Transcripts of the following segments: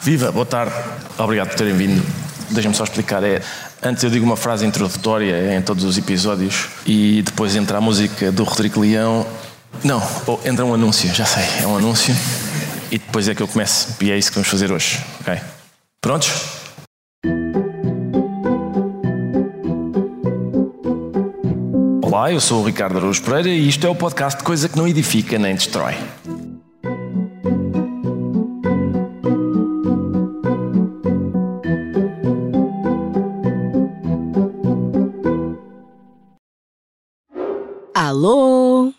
Viva, boa tarde. Obrigado por terem vindo. Deixa-me só explicar. É, antes eu digo uma frase introdutória em todos os episódios e depois entra a música do Rodrigo Leão. Não, oh, entra um anúncio, já sei, é um anúncio. E depois é que eu começo. E é isso que vamos fazer hoje, ok? Prontos? Olá, eu sou o Ricardo Araújo Pereira e isto é o podcast Coisa que não edifica nem destrói. Alô?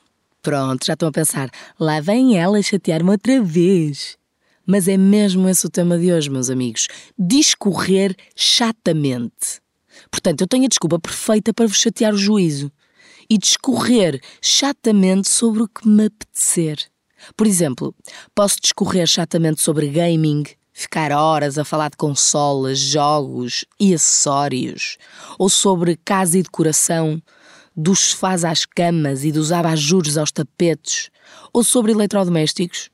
Pronto, já estão a pensar. Lá vem ela chatear-me outra vez. Mas é mesmo esse o tema de hoje, meus amigos. Discorrer chatamente. Portanto, eu tenho a desculpa perfeita para vos chatear o juízo. E discorrer chatamente sobre o que me apetecer. Por exemplo, posso discorrer chatamente sobre gaming, ficar horas a falar de consolas, jogos e acessórios, ou sobre casa e decoração, dos sofás às camas e dos abajures aos tapetes, ou sobre eletrodomésticos.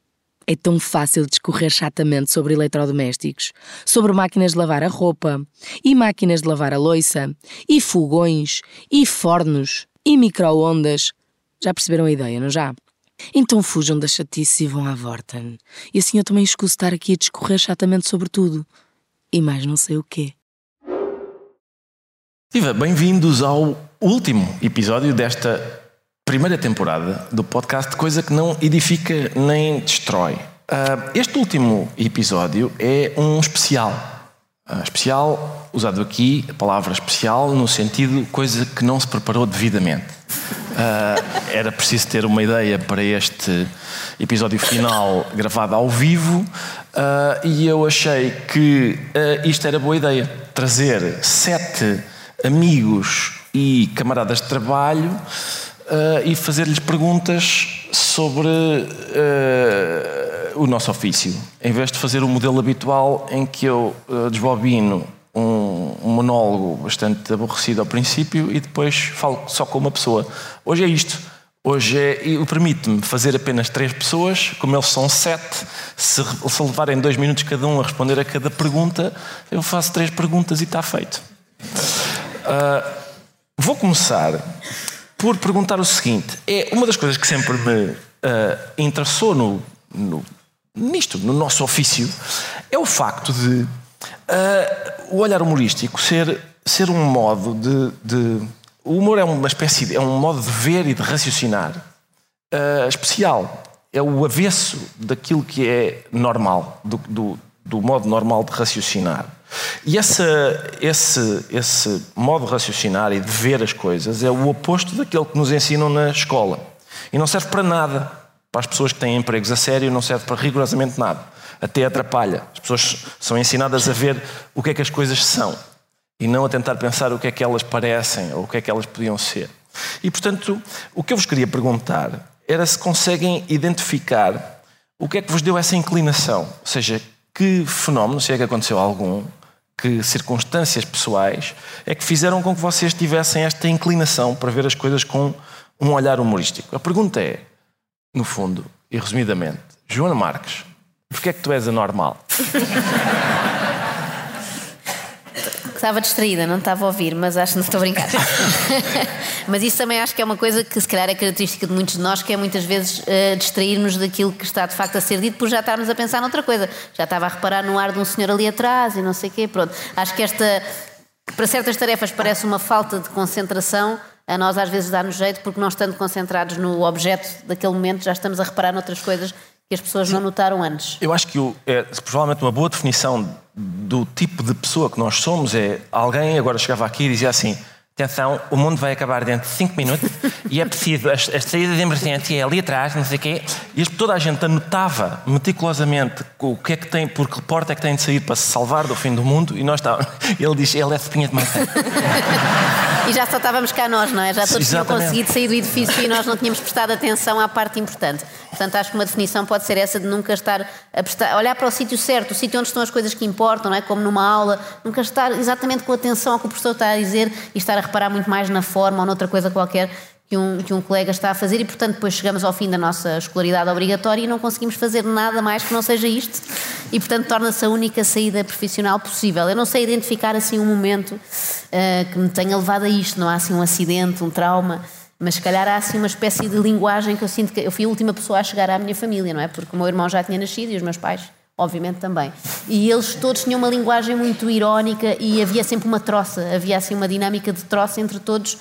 É tão fácil discorrer chatamente sobre eletrodomésticos, sobre máquinas de lavar a roupa, e máquinas de lavar a louça, e fogões, e fornos, e micro-ondas. Já perceberam a ideia, não já? Então fujam da chatice e vão à Vorten. E assim eu também escuso estar aqui a discorrer chatamente sobre tudo. E mais não sei o quê. Viva, bem-vindos ao último episódio desta primeira temporada do podcast Coisa que não edifica nem destrói. Uh, este último episódio é um especial. Uh, especial, usado aqui, a palavra especial, no sentido coisa que não se preparou devidamente. Uh, era preciso ter uma ideia para este episódio final gravado ao vivo e eu achei que isto era boa ideia. Trazer sete amigos e camaradas de trabalho uh, e fazer-lhes perguntas sobre uh, o nosso ofício. Em vez de fazer o modelo habitual em que eu uh, desbobino um, um, monólogo bastante aborrecido ao princípio e depois falo só com uma pessoa. Hoje é isto. Hoje é, permite-me fazer apenas três pessoas, como eles são sete, se, se levarem dois minutos cada um a responder a cada pergunta, eu faço três perguntas e está feito. Uh, vou começar por perguntar o seguinte: é uma das coisas que sempre me uh, interessou no, no, nisto, no nosso ofício, é o facto de uh, o olhar humorístico ser, ser um modo de, de, O humor é uma espécie de, é um modo de ver e de raciocinar uh, especial. É o avesso daquilo que é normal, do, do, do modo normal de raciocinar. E essa, esse, esse modo de raciocinar e de ver as coisas é o oposto daquele que nos ensinam na escola. E não serve para nada. Para as pessoas que têm empregos a sério, não serve para rigorosamente nada. Até atrapalha. As pessoas são ensinadas a ver o que é que as coisas são e não a tentar pensar o que é que elas parecem ou o que é que elas podiam ser. E, portanto, o que eu vos queria perguntar era se conseguem identificar o que é que vos deu essa inclinação. Ou seja, que fenómeno, se é que aconteceu algum, que circunstâncias pessoais é que fizeram com que vocês tivessem esta inclinação para ver as coisas com um olhar humorístico? A pergunta é, no fundo, e resumidamente, Joana Marques, porquê é que tu és anormal? Estava distraída, não estava a ouvir, mas acho que não estou a brincar. mas isso também acho que é uma coisa que se calhar é característica de muitos de nós, que é muitas vezes uh, distrairmos daquilo que está de facto a ser dito por já estarmos a pensar noutra coisa. Já estava a reparar no ar de um senhor ali atrás e não sei o quê. Pronto. Acho que esta, que para certas tarefas parece uma falta de concentração, a nós às vezes dá-nos jeito porque não estando concentrados no objeto daquele momento já estamos a reparar noutras coisas que as pessoas não notaram antes. Eu acho que o, é provavelmente uma boa definição do tipo de pessoa que nós somos é alguém agora chegava aqui e dizia assim atenção, o mundo vai acabar dentro de 5 minutos e é preciso, a, a saída de emergência é ali atrás, não sei o quê. E toda a gente anotava meticulosamente o que é que tem, por que porta é que tem de sair para se salvar do fim do mundo e nós estávamos. Ele diz, ele é espinha de maçã. e já só estávamos cá nós, não é? Já todos tinham conseguido sair do edifício e nós não tínhamos prestado atenção à parte importante. Portanto, acho que uma definição pode ser essa de nunca estar a prestar, olhar para o sítio certo, o sítio onde estão as coisas que importam, não é? Como numa aula, nunca estar exatamente com atenção ao que o professor está a dizer e estar a reparar muito mais na forma ou noutra coisa qualquer que um, que um colega está a fazer e, portanto, depois chegamos ao fim da nossa escolaridade obrigatória e não conseguimos fazer nada mais que não seja isto e, portanto, torna-se a única saída profissional possível. Eu não sei identificar assim um momento uh, que me tenha levado a isto, não há assim um acidente, um trauma, mas se calhar há assim uma espécie de linguagem que eu sinto que eu fui a última pessoa a chegar à minha família, não é? Porque o meu irmão já tinha nascido e os meus pais obviamente também. E eles todos tinham uma linguagem muito irónica e havia sempre uma troça, havia assim uma dinâmica de troça entre todos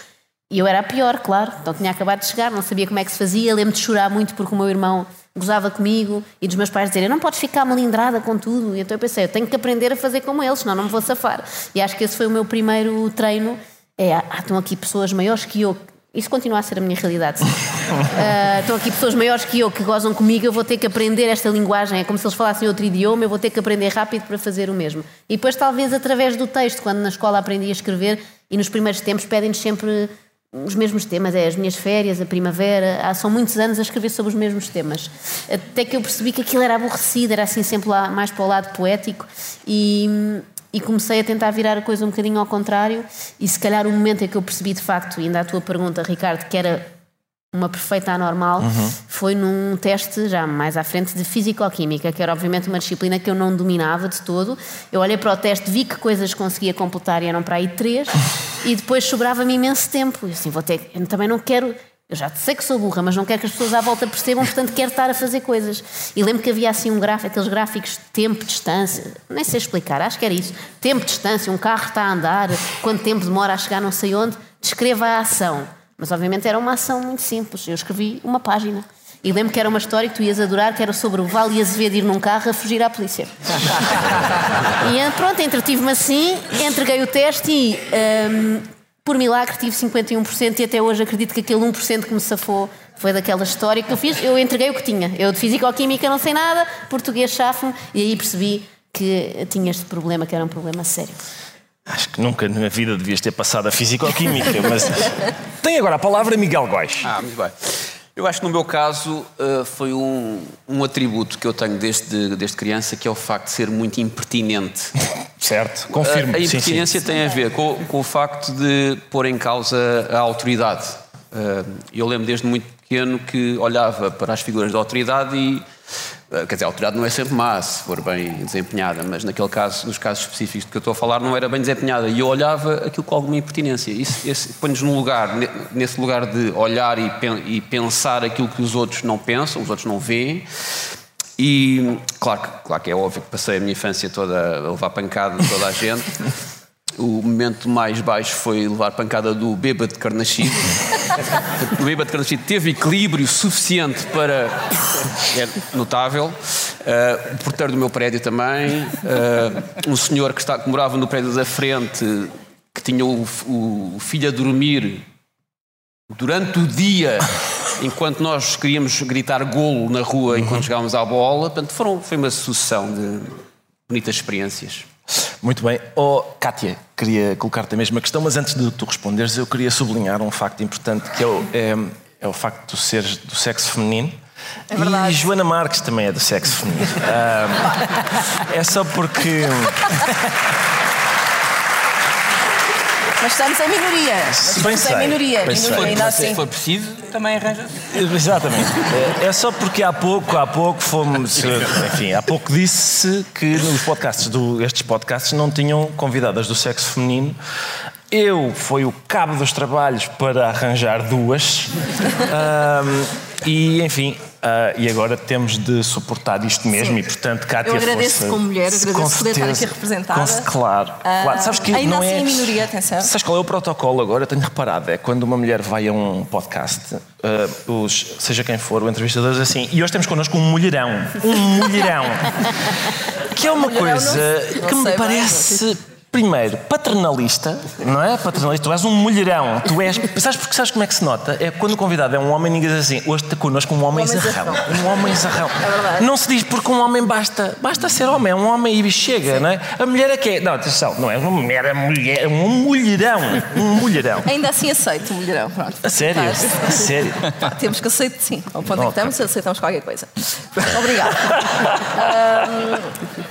e eu era a pior, claro. Então tinha acabado de chegar, não sabia como é que se fazia. Lembro de chorar muito porque o meu irmão gozava comigo e dos meus pais dizerem: Não podes ficar melindrada com tudo. E então eu pensei: Eu tenho que aprender a fazer como eles, senão não me vou safar. E acho que esse foi o meu primeiro treino. É, ah, estão aqui pessoas maiores que eu. Isso continua a ser a minha realidade. uh, estão aqui pessoas maiores que eu que gozam comigo, eu vou ter que aprender esta linguagem. É como se eles falassem outro idioma, eu vou ter que aprender rápido para fazer o mesmo. E depois, talvez através do texto, quando na escola aprendi a escrever, e nos primeiros tempos pedem-nos sempre os mesmos temas, é as minhas férias, a primavera, há, são muitos anos a escrever sobre os mesmos temas. Até que eu percebi que aquilo era aborrecido, era assim sempre lá mais para o lado poético e, e comecei a tentar virar a coisa um bocadinho ao contrário e se calhar o momento em que eu percebi de facto, ainda a tua pergunta, Ricardo, que era uma perfeita anormal, uhum. foi num teste já mais à frente de Físico-Química, que era obviamente uma disciplina que eu não dominava de todo. Eu olhei para o teste, vi que coisas conseguia completar e eram para aí três, e depois sobrava-me imenso tempo. E assim, vou ter, também não quero. Eu já sei que sou burra, mas não quero que as pessoas à volta percebam, portanto quero estar a fazer coisas. E lembro que havia assim um gráfico, aqueles gráficos de tempo, distância, nem sei explicar, acho que era isso. Tempo, distância, um carro está a andar, quanto tempo demora a chegar não sei onde, descreva a ação. Mas obviamente era uma ação muito simples. Eu escrevi uma página. E lembro que era uma história que tu ias adorar, que era sobre o Vale Azevedo ir num carro a fugir à polícia. e eh, pronto, entretive-me assim, entreguei o teste e, ehm, por milagre, tive 51% e até hoje acredito que aquele 1% que me safou foi daquela história que eu fiz. Eu entreguei o que tinha. Eu de Físico-Química não sei nada, português chafo e aí percebi que tinha este problema, que era um problema sério. Acho que nunca na vida devias ter passado a Físico-Química, mas tem agora a palavra Miguel Góis. Ah, muito bem. Eu acho que no meu caso uh, foi um, um atributo que eu tenho desde, desde criança, que é o facto de ser muito impertinente. Certo, confirmo. Uh, a impertinência sim, sim. tem a ver com, com, o facto de pôr em causa a autoridade. Uh, eu lembro desde muito pequeno que olhava para as figuras da autoridade e eh, quer dizer, a autoridade não é sempre má, se for bem desempenhada, mas naquele caso, nos casos específicos de que eu estou a falar, não era bem desempenhada. E eu olhava aquilo com alguma impertinência. Isso põe-nos num lugar, nesse lugar de olhar e, e pensar aquilo que os outros não pensam, os outros não veem. E claro, claro que é óbvio que passei a minha infância toda a levar pancada de toda a gente. O momento mais baixo foi levar pancada do bêbado de Carnaxide. o bêbado de Carnaxide teve equilíbrio suficiente para. É notável. Uh, o porteiro do meu prédio também. Uh, um senhor que, está, que morava no prédio da frente, que tinha o, o, o filho a dormir durante o dia enquanto nós queríamos gritar golo na rua enquanto uhum. jogávamos à bola. Portanto, foram, foi uma sucessão de bonitas experiências. Muito bem. Oh, Kátia, queria colocar-te a mesma questão, mas antes de tu responderes, eu queria sublinhar um facto importante que é o, é, é o facto de tu seres do sexo feminino. É verdade. E Joana Marques também é do sexo feminino. é só porque. Mas estamos em minoria. Estamos em minoria. minoria ainda assim. Se for preciso, também arranja Exatamente. É, é só porque há pouco, há pouco fomos. Enfim, há pouco disse que nos podcasts, do, estes podcasts não tinham convidadas do sexo feminino. Eu fui o cabo dos trabalhos para arranjar duas. Um, e, enfim, Uh, e agora temos de suportar isto mesmo Sim. e portanto Cátia Eu agradeço fosse, como mulher, agradeço com poder estar aqui representada com, claro, uh, claro. Sabes que ainda não assim é, minoria, atenção Sabes qual é o protocolo agora? Tenho reparado, é quando uma mulher vai a um podcast uh, os, seja quem for, o entrevistador diz assim e hoje temos connosco um mulherão um mulherão que é uma coisa não, que não me parece primeiro, paternalista, não é? Paternalista, tu és um mulherão, tu és. Sabes, porque, sabes como é que se nota? É quando o convidado é um homem, ninguém diz assim, hoje está connosco um homem zarrão. Um homem zarrão. É verdade. Não se diz porque um homem basta, basta ser homem, é um homem e chega, Sim. não é? A mulher é que é. Não, atenção, não é uma mulher, é mulher, é um mulherão. Um mulherão. Ainda assim aceito o mulherão, pronto. A sério? A sério? Pá, temos que aceitar, sim. Ao ponto okay. que estamos, aceitamos qualquer coisa. Obrigada.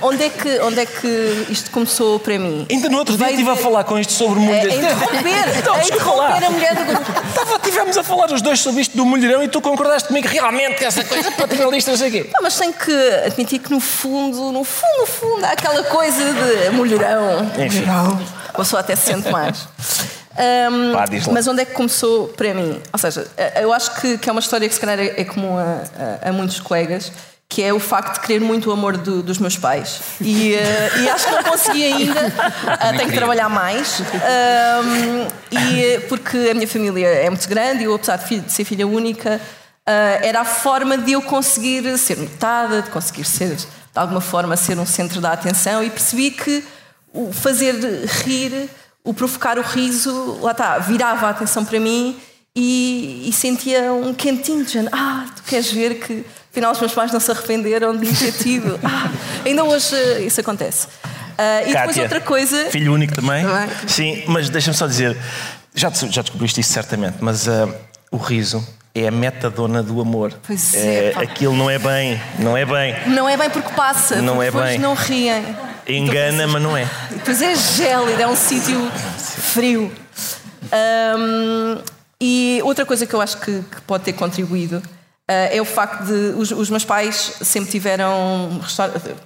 um, onde, é que, onde é que isto começou para mim? Ainda no outro dia Veio estive a falar com isto sobre A, a mulher. interromper, Então, lá. interromper a mulher do grupo. Estava, tivemos a falar os dois sobre isto do mulherão e tu concordaste comigo realmente que essa coisa paternalista, não sei o quê. Mas tenho que admitir que no fundo, no fundo, no fundo, há aquela coisa de mulherão. Enfim. Mulherão. A pessoa até se sente mais. Diz lá. mas onde é que começou para mim? Ou seja, eh, eu acho que, que é uma história que se calhar é, é comum a, a- a muitos colegas, que é o facto de querer muito o amor do- dos meus pais. E, eh, e acho que não consegui ainda, Ah, tenho que trabalhar mais. E, porque a minha família é muito grande e eu, apesar de, filho- de ser filha única, ah, era a forma de eu conseguir ser notada, de conseguir ser, de alguma forma, ser um centro da atenção e percebi que o fazer rir, o provocar o riso, lá está, virava a atenção para mim e, e sentia um quentinho de género, ah, tu queres ver que afinal os meus pais não se arrependeram de me ter tido. Ah, ainda hoje eh, isso acontece. Ah, e depois Cátia, outra coisa. Filho único também? Também. Sim, mas deixa-me só dizer, já, já descobriste isso certamente, mas ah, o riso é a metadona do amor. Pois é, pá. aquilo não é bem, não é bem. Não é bem porque passa, Não porque é depois bem. não riem. Engana, mas não é. Depois é gélido, é um sítio frio. Ahm, e outra coisa que eu acho que, que pode ter contribuído é o facto de os, os meus pais sempre tiveram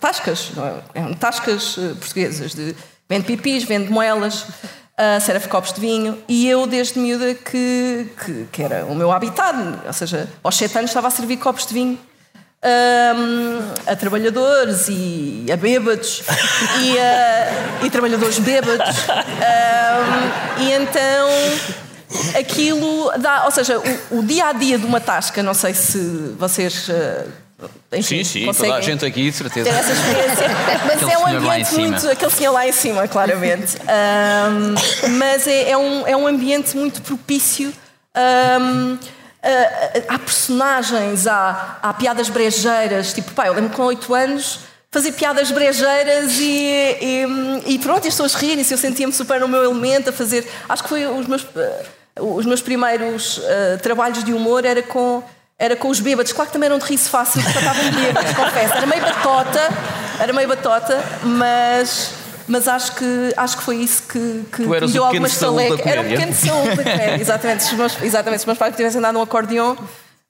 tascas, é? Tascas eh, portuguesas de vende pipis, vende moelas, uh, serve copos de vinho e eu desde miúda que, que, que era o meu habitat, ou seja, aos sete anos estava a servir copos de vinho hum, a trabalhadores e a bêbados e, a- e trabalhadores bêbados. Hum, e então aquilo dá, ou seja, o, o dia a dia de uma tasca, não sei se vocês. eh, enfim, Sim, sim, conseguem toda a gente aqui, de certeza. ter essa experiência. Mas Aquele é um ambiente muito. Aquele senhor lá em cima, claramente. Ahm, mas é, é um, é um ambiente muito propício. a- há personagens, há, há piadas brejeiras. Tipo, pá, eu lembro com 8 anos fazer piadas brejeiras e, e, e pronto, e as pessoas rirem-se. Eu sentia-me super no meu elemento a fazer. Acho que foi os meus, eh, os meus primeiros eh, trabalhos de humor era com. Era com os bêbados, claro que também eram de riso fácil, porque estavam bêbados, confesso. Era meio batota, era meio batota, mas, mas acho, que, acho que foi isso que, que me deu o pequeno alguma Saúl da estaleca. Era um pequeno Saúl da comédia, exatamente. Se os meus, exatamente, se os meus pais tivessem dado um acordeão,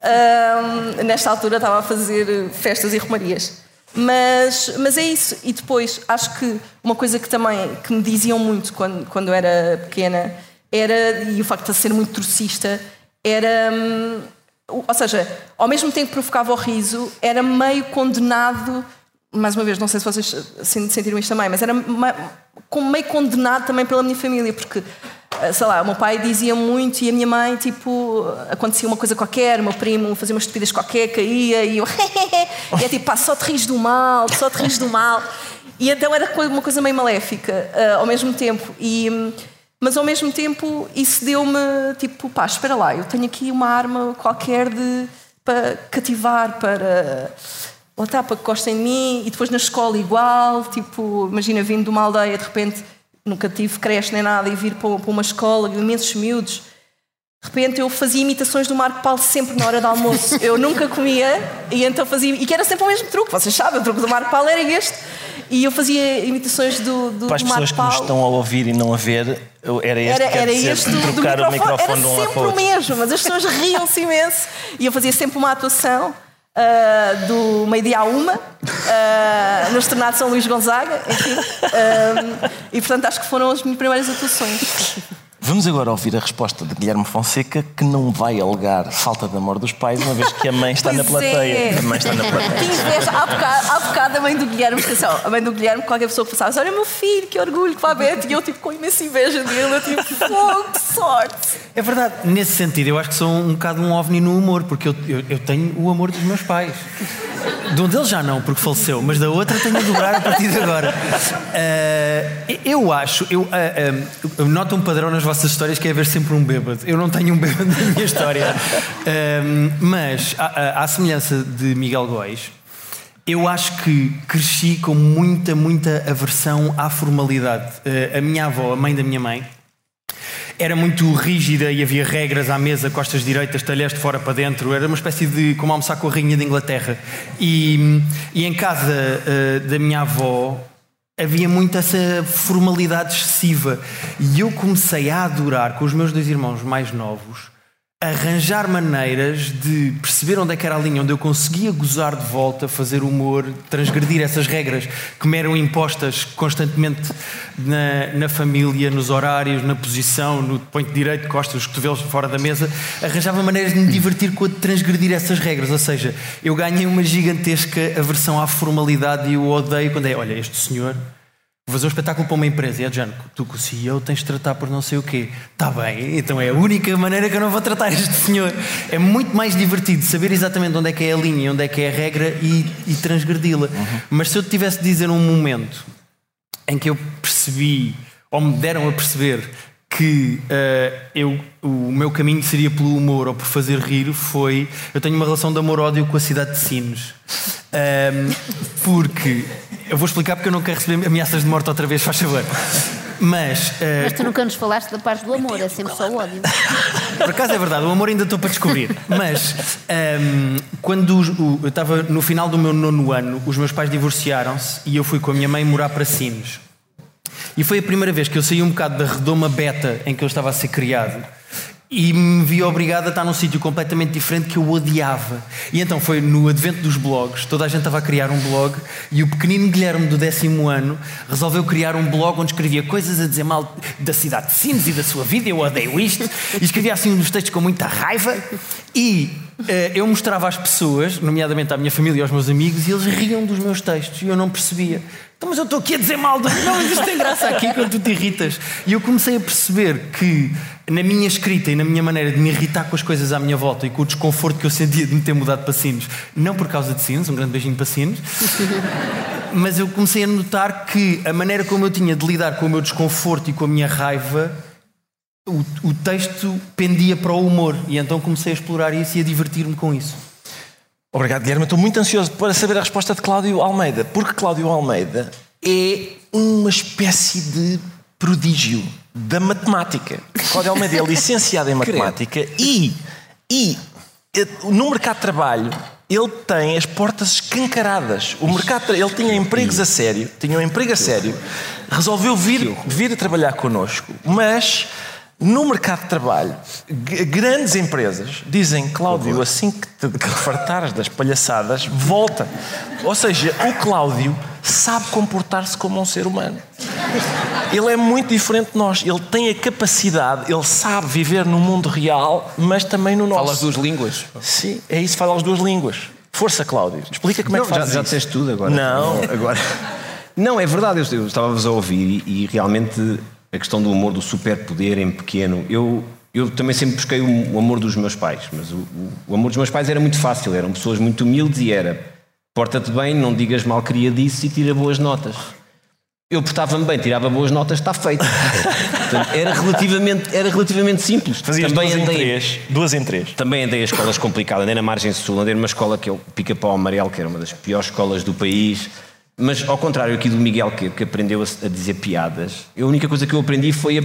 ahm, nesta altura estava a fazer festas e romarias. Mas, mas é isso. E depois, acho que uma coisa que também que me diziam muito quando, quando era pequena era, e o facto de ser muito trocista, era. hum, ou seja, ao mesmo tempo que provocava o riso, era meio condenado. Mais uma vez, não sei se vocês sen- sentiram isto também, mas era meio condenado também pela minha família, porque, sei lá, o meu pai dizia muito e a minha mãe, tipo, acontecia uma coisa qualquer, o meu primo fazia uma estupidez qualquer, caía e eu, e é tipo, pá, só te rires do mal, só te rires do mal. E então era uma coisa meio maléfica eh, ao mesmo tempo. E, mas ao mesmo tempo isso deu-me tipo, pá, espera lá, eu tenho aqui uma arma qualquer de, para cativar, para. Lá está, para que gostem de mim, e depois na escola igual, tipo, imagina vindo de uma aldeia, de repente nunca tive creche nem nada, e vir para, uma escola, imensos miúdos. De repente eu fazia imitações do Marco Paulo sempre na hora do almoço. Eu nunca comia e então fazia. E que era sempre o mesmo truque, vocês sabem, o truque do Marco Paulo era este. E eu fazia imitações do, do, Para as do pessoas Marco que nos estão a ouvir e não a ver, era este Era, era dizer, este do, do trocar o microfone era de um sempre o mesmo, mas as pessoas riam-se imenso. E eu fazia sempre uma atuação ah, do meio-dia à uma, ah, no Estrenado São Luís Gonzaga, enfim. Ah, e portanto acho que foram as minhas primeiras atuações. Vamos agora ouvir a resposta de Guilherme Fonseca, que não vai alegar falta de amor dos pais, uma vez que a mãe está na Pois é. plateia. A mãe está na plateia. há bocado, há bocado a mãe do Guilherme, assim, ó, a mãe do Guilherme, qualquer pessoa que passasse, olha meu filho, que orgulho que vai ver, e eu tipo com imensa inveja dele, eu tipo, fogo, que sorte. É verdade, nesse sentido, eu acho que sou um bocado um ovni no humor, porque eu, eu, eu tenho o amor dos meus pais. De um deles já não, porque faleceu, mas da outra tenho a dobrar a partir de agora. Ah, eu acho, eu, ah, ah, eu noto um padrão nas vossas histórias que é haver sempre um bêbado. Eu não tenho um bêbado na minha história. Ah, mas, à, à- semelhança de Miguel Góis, eu acho que cresci com muita, muita aversão à formalidade. Ah, a minha avó, a mãe da minha mãe, era muito rígida e havia regras à mesa, costas direitas, talheres de fora para dentro. Era uma espécie de como almoçar com a rainha de Inglaterra. E, e em casa eh, da minha avó, havia muito essa formalidade excessiva. E eu comecei a adorar com os meus dois irmãos mais novos arranjar maneiras de perceber onde é que era a linha, onde eu conseguia gozar de volta, fazer humor, transgredir essas regras que me eram impostas constantemente na, na família, nos horários, na posição, no ponto direito, costas, os cotovelos fora da mesa. Arranjava maneiras de me divertir com a de transgredir essas regras. Ou seja, eu ganhei uma gigantesca aversão à formalidade e eu odeio quando é, olha, este senhor fazer um espetáculo para uma empresa e é Jano, tu com o CEO tens de tratar por não sei o quê. Está bem, então é a única maneira que eu não vou tratar este senhor. É muito mais divertido saber exatamente onde é que é a linha, onde é que é a regra e, e transgredi-la. Uhum. Mas se eu tivesse de dizer um momento em que eu percebi, ou me deram a perceber, que uh, eu, o meu caminho seria pelo humor ou por fazer rir foi. Eu tenho uma relação de amor-ódio com a cidade de Sines. Um, porque. Eu vou explicar porque eu não quero receber ameaças de morte outra vez, faz favor. Mas, uh, Mas tu nunca nos falaste da parte do amor, é sempre só o ódio. Por acaso é verdade, o amor ainda estou para descobrir. Mas um, quando o, eu estava no final do meu nono ano, os meus pais divorciaram-se e eu fui com a minha mãe morar para Sines. E foi a primeira vez que eu saí um bocado da redoma beta em que eu estava a ser criado e me vi obrigado a estar num sítio completamente diferente que eu odiava. E então foi no advento dos blogs, toda a gente estava a criar um blog e o pequenino Guilherme do décimo ano resolveu criar um blog onde escrevia coisas a dizer mal da cidade de Sines e da sua vida, eu odeio isto, e escrevia assim uns textos com muita raiva. E eu mostrava às pessoas, nomeadamente à minha família e aos meus amigos, e eles riam dos meus textos e eu não percebia. Então, mas eu estou aqui a dizer mal do. Não, mas isto tem graça aqui quando tu te irritas. E eu comecei a perceber que na minha escrita e na minha maneira de me irritar com as coisas à minha volta e com o desconforto que eu sentia de me ter mudado para Sinos, não por causa de Sinos, um grande beijinho para Sinos, mas eu comecei a notar que a maneira como eu tinha de lidar com o meu desconforto e com a minha raiva, o, o texto pendia para o humor. E então comecei a explorar isso e a divertir-me com isso. Obrigado, Guilherme. Estou muito ansioso para saber a resposta de Cláudio Almeida, porque Cláudio Almeida é uma espécie de prodígio da matemática. Cláudio Almeida é licenciado em matemática e, e eh, no mercado de trabalho ele tem as portas escancaradas. O mercado, ele tinha empregos a sério, tinha um emprego a sério, resolveu vir, vir a trabalhar connosco, mas no mercado de trabalho, grandes empresas dizem, Cláudio, assim que te fartares das palhaçadas, volta. Ou seja, o Cláudio sabe comportar-se como um ser humano. Ele é muito diferente de nós. Ele tem a capacidade, ele sabe viver no mundo real, mas também no nosso. Fala as duas línguas? Sim, é isso, fala as duas línguas. Força, Cláudio. Explica como não, é que faz já, já disseste tudo agora. Não. Agora. Não, é verdade, eu, eu estava-vos a ouvir e, e, realmente a questão do humor, do superpoder em pequeno, eu, eu também sempre busquei o, amor dos meus pais, mas o, o, o, amor dos meus pais era muito fácil, eram pessoas muito humildes e era porta-te bem, não digas mal queria disso e tira boas notas eu portava-me bem, tirava boas notas, está feito. Portanto, era, relativamente, era relativamente simples. Fazias também duas andei, em três. Duas em três. Também andei a escolas complicadas, andei na margem sul, andei numa escola que é o Pica-Pau Amarelo, que era uma das piores escolas do país. Mas ao contrário aqui do Miguel, que, que aprendeu a, a, dizer piadas, a única coisa que eu aprendi foi a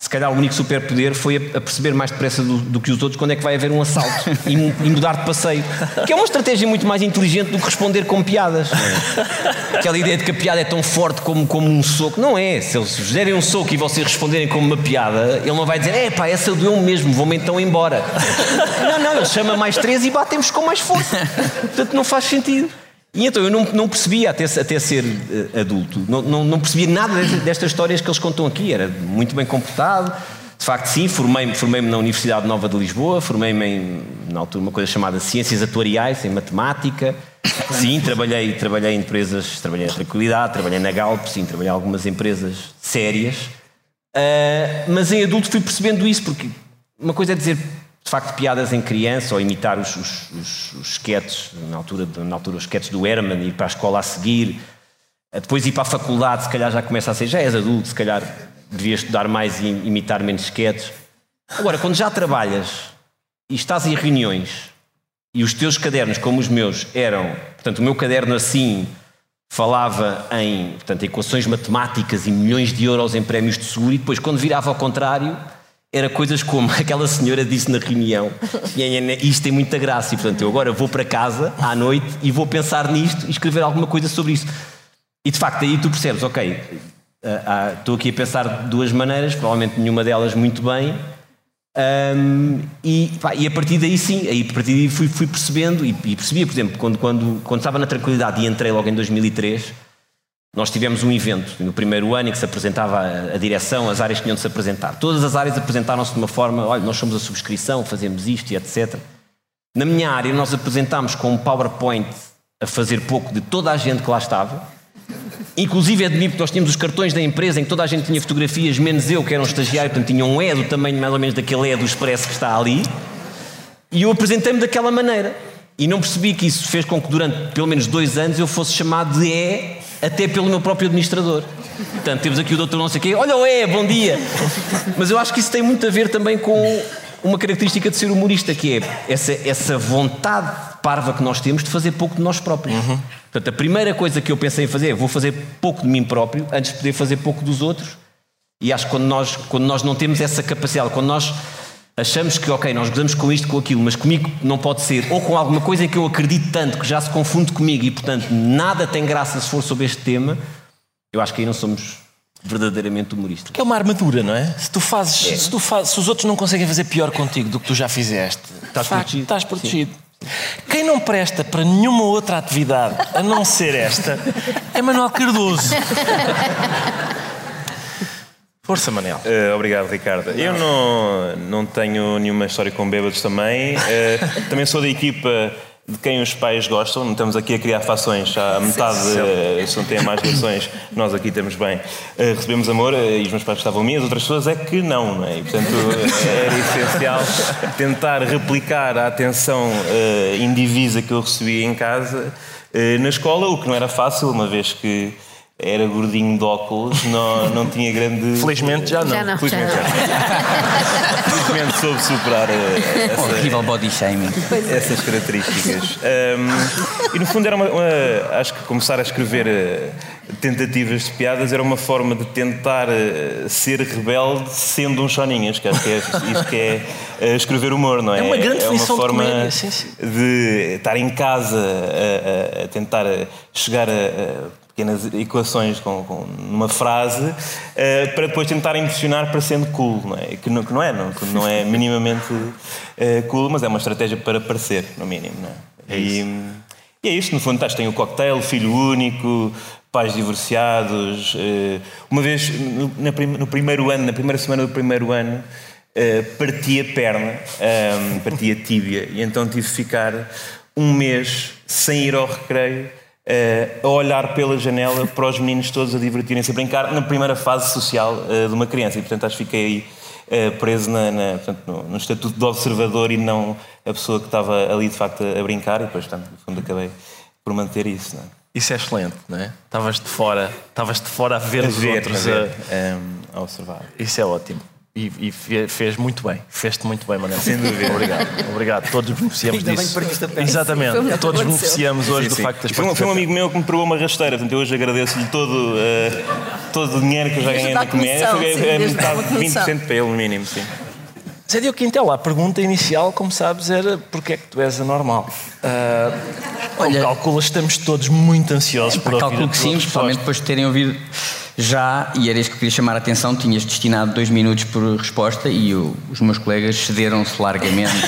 se calhar o único superpoder foi a, perceber mais depressa do, do, que os outros quando é que vai haver um assalto e, e, mudar de passeio. Que é uma estratégia muito mais inteligente do que responder com piadas. É. Aquela ideia de que a piada é tão forte como, como um soco. Não é. Se eles fizerem um soco e vocês responderem como uma piada, ele não vai dizer, é pá, essa deu mesmo, vou-me então embora. Não, não, ele chama mais três e batemos com mais força. Portanto, não faz sentido. E então eu não, não percebia até, até ser uh, adulto, não, não, não, percebia nada destas histórias que eles contam aqui, era muito bem comportado. De facto, sim, formei-me formei na Universidade Nova de Lisboa, formei-me na altura uma coisa chamada Ciências Atuariais, em Matemática. Sim, trabalhei, trabalhei em empresas, trabalhei na Tranquilidade, trabalhei na Galp, sim, trabalhei em algumas empresas sérias. Uh, mas em adulto fui percebendo isso, porque uma coisa é dizer de facto piadas em criança ou imitar os, os, os, os sketches, na altura, na altura os sketches do Herman, ir para a escola a seguir, depois ir para a faculdade, se calhar já começa a ser, já és adulto, se calhar devias estudar mais e imitar menos sketches. Agora, quando já trabalhas e estás em reuniões e os teus cadernos, como os meus, eram, portanto, o meu caderno assim falava em portanto, equações matemáticas e milhões de euros em prémios de seguro, e depois, quando virava ao contrário, era coisas como aquela senhora disse na reunião: isto tem muita graça, e portanto eu agora vou para casa à noite e vou pensar nisto e escrever alguma coisa sobre isso. E de facto, aí tu percebes, ok, ah, ah, estou aqui a pensar de duas maneiras, provavelmente nenhuma delas muito bem. Ahm, e, pá, e a partir daí sim, aí a partir daí fui, fui percebendo e, e percebia, por exemplo, quando, quando, quando estava na tranquilidade e entrei logo em 2003, nós tivemos um evento no primeiro ano em que se apresentava a, direção, as áreas que tinham de se apresentar. Todas as áreas apresentaram-se de uma forma, olha, nós somos a subscrição, fazemos isto e etc. Na minha área, nós apresentámos com um PowerPoint a fazer pouco de toda a gente que lá estava. Inclusive, admito que nós tínhamos os cartões da empresa em que toda a gente tinha fotografias, menos eu, que era um estagiário, portanto tinha um E do tamanho mais ou menos daquele E do Expresso que está ali. E eu apresentei-me daquela maneira. E não percebi que isso fez com que durante pelo menos dois anos eu fosse chamado de E até pelo meu próprio administrador. Portanto, temos aqui o doutor não sei quê, olha o E, bom dia! Mas eu acho que isso tem muito a ver também com uma característica de ser humorista, que é essa, essa vontade parva que nós temos de fazer pouco de nós próprios. Portanto, a primeira coisa que eu pensei em fazer é vou fazer pouco de mim próprio antes de poder fazer pouco dos outros. E acho que quando nós, quando nós não temos essa capacidade, quando nós achamos que, ok, nós gozamos com isto, com aquilo, mas comigo não pode ser, ou com alguma coisa em que eu acredito tanto que já se confunde comigo e, portanto, nada tem graça se for sobre este tema, eu acho que aí não somos verdadeiramente humoristas. Que é uma armadura, não é? Se tu fazes, se, tu fazes, se os outros não conseguem fazer pior contigo do que tu já fizeste, Estás facto, protegido. Estás protegido. Quem não presta para nenhuma outra atividade a não ser esta é Manuel Cardoso. Força, Manel. Eh, obrigado, Ricardo. Eu não, não tenho nenhuma história com bêbados também. Eh, também sou da equipa de quem os pais gostam. Não estamos aqui a criar fações. A metade, eh, se não têm mais relações, nós aqui estamos bem. Eh, recebemos amor eh, e os meus pais gostavam de mim, as outras pessoas é que não, não é? E, portanto, era essencial tentar replicar a atenção indivisa que eu recebia em casa na escola, o que não era fácil, uma vez que era gordinho de óculos, não, não tinha grande. Felizmente já não. Já não. Felizmente já não. Felizmente soube superar eh, essa, Horrível body shaming. essas características. Um, e no fundo era uma, uma- acho que começar a escrever eh, tentativas de piadas era uma forma de tentar eh, ser rebelde sendo um choninhas, que acho que é isso que é eh, escrever humor, não é? É uma grande uma definição de forma comédia, sim, sim. de estar em casa a, a- a tentar chegar a, a pequenas equações com, com numa frase eh, para depois tentar impressionar para sendo cool, não é? Que não, que não é, não, que não é minimamente eh, cool, mas é uma estratégia para parecer, no mínimo, não é? E, e é isto, no fundo, estás, tem o cocktail, filho único, pais divorciados. eh, uma vez, no, prim- no primeiro ano, na primeira semana do primeiro ano, parti a perna, ehm, parti a tíbia, e então tive de ficar um mês sem ir ao recreio, eh, a olhar pela janela para os meninos todos a divertirem-se, a brincar na primeira fase social eh, de uma criança. E portanto acho que fiquei aí eh, preso na, na- portanto, no, no estatuto de observador e não a pessoa que estava ali de facto a, a brincar. E depois, portanto, no fundo, acabei por manter isso. Não é? Isso é excelente, não é? Estavas de fora, estavas de fora a ver A os ver, outros. a a- ver, ehm, a observar. Isso é ótimo. E, e fe- fez muito bem. Fez-te muito bem, Manel. Sem dúvida. Obrigado. Obrigado. Todos beneficiamos Ainda bem disso. que. Exatamente. Foi Todos aconteceu. beneficiamos hoje Sim, do sim. facto das foi, um, foi um amigo meu que me pegou uma rasteira, portanto eu hoje agradeço-lhe todo, eh, todo o dinheiro que eu já ganhei na comédia. sim, é, dar metade, uma comissão. 20% para ele, no mínimo, sim. Zé Diogo Quintela, a pergunta inicial, como sabes, era porque é que tu és anormal? Como Olha- calculas, estamos todos muito ansiosos por ouvir Calculo que sim, principalmente depois de terem ouvido já, e era isso que queria chamar a atenção, tinhas destinado dois minutos por resposta e os meus colegas cederam-se largamente,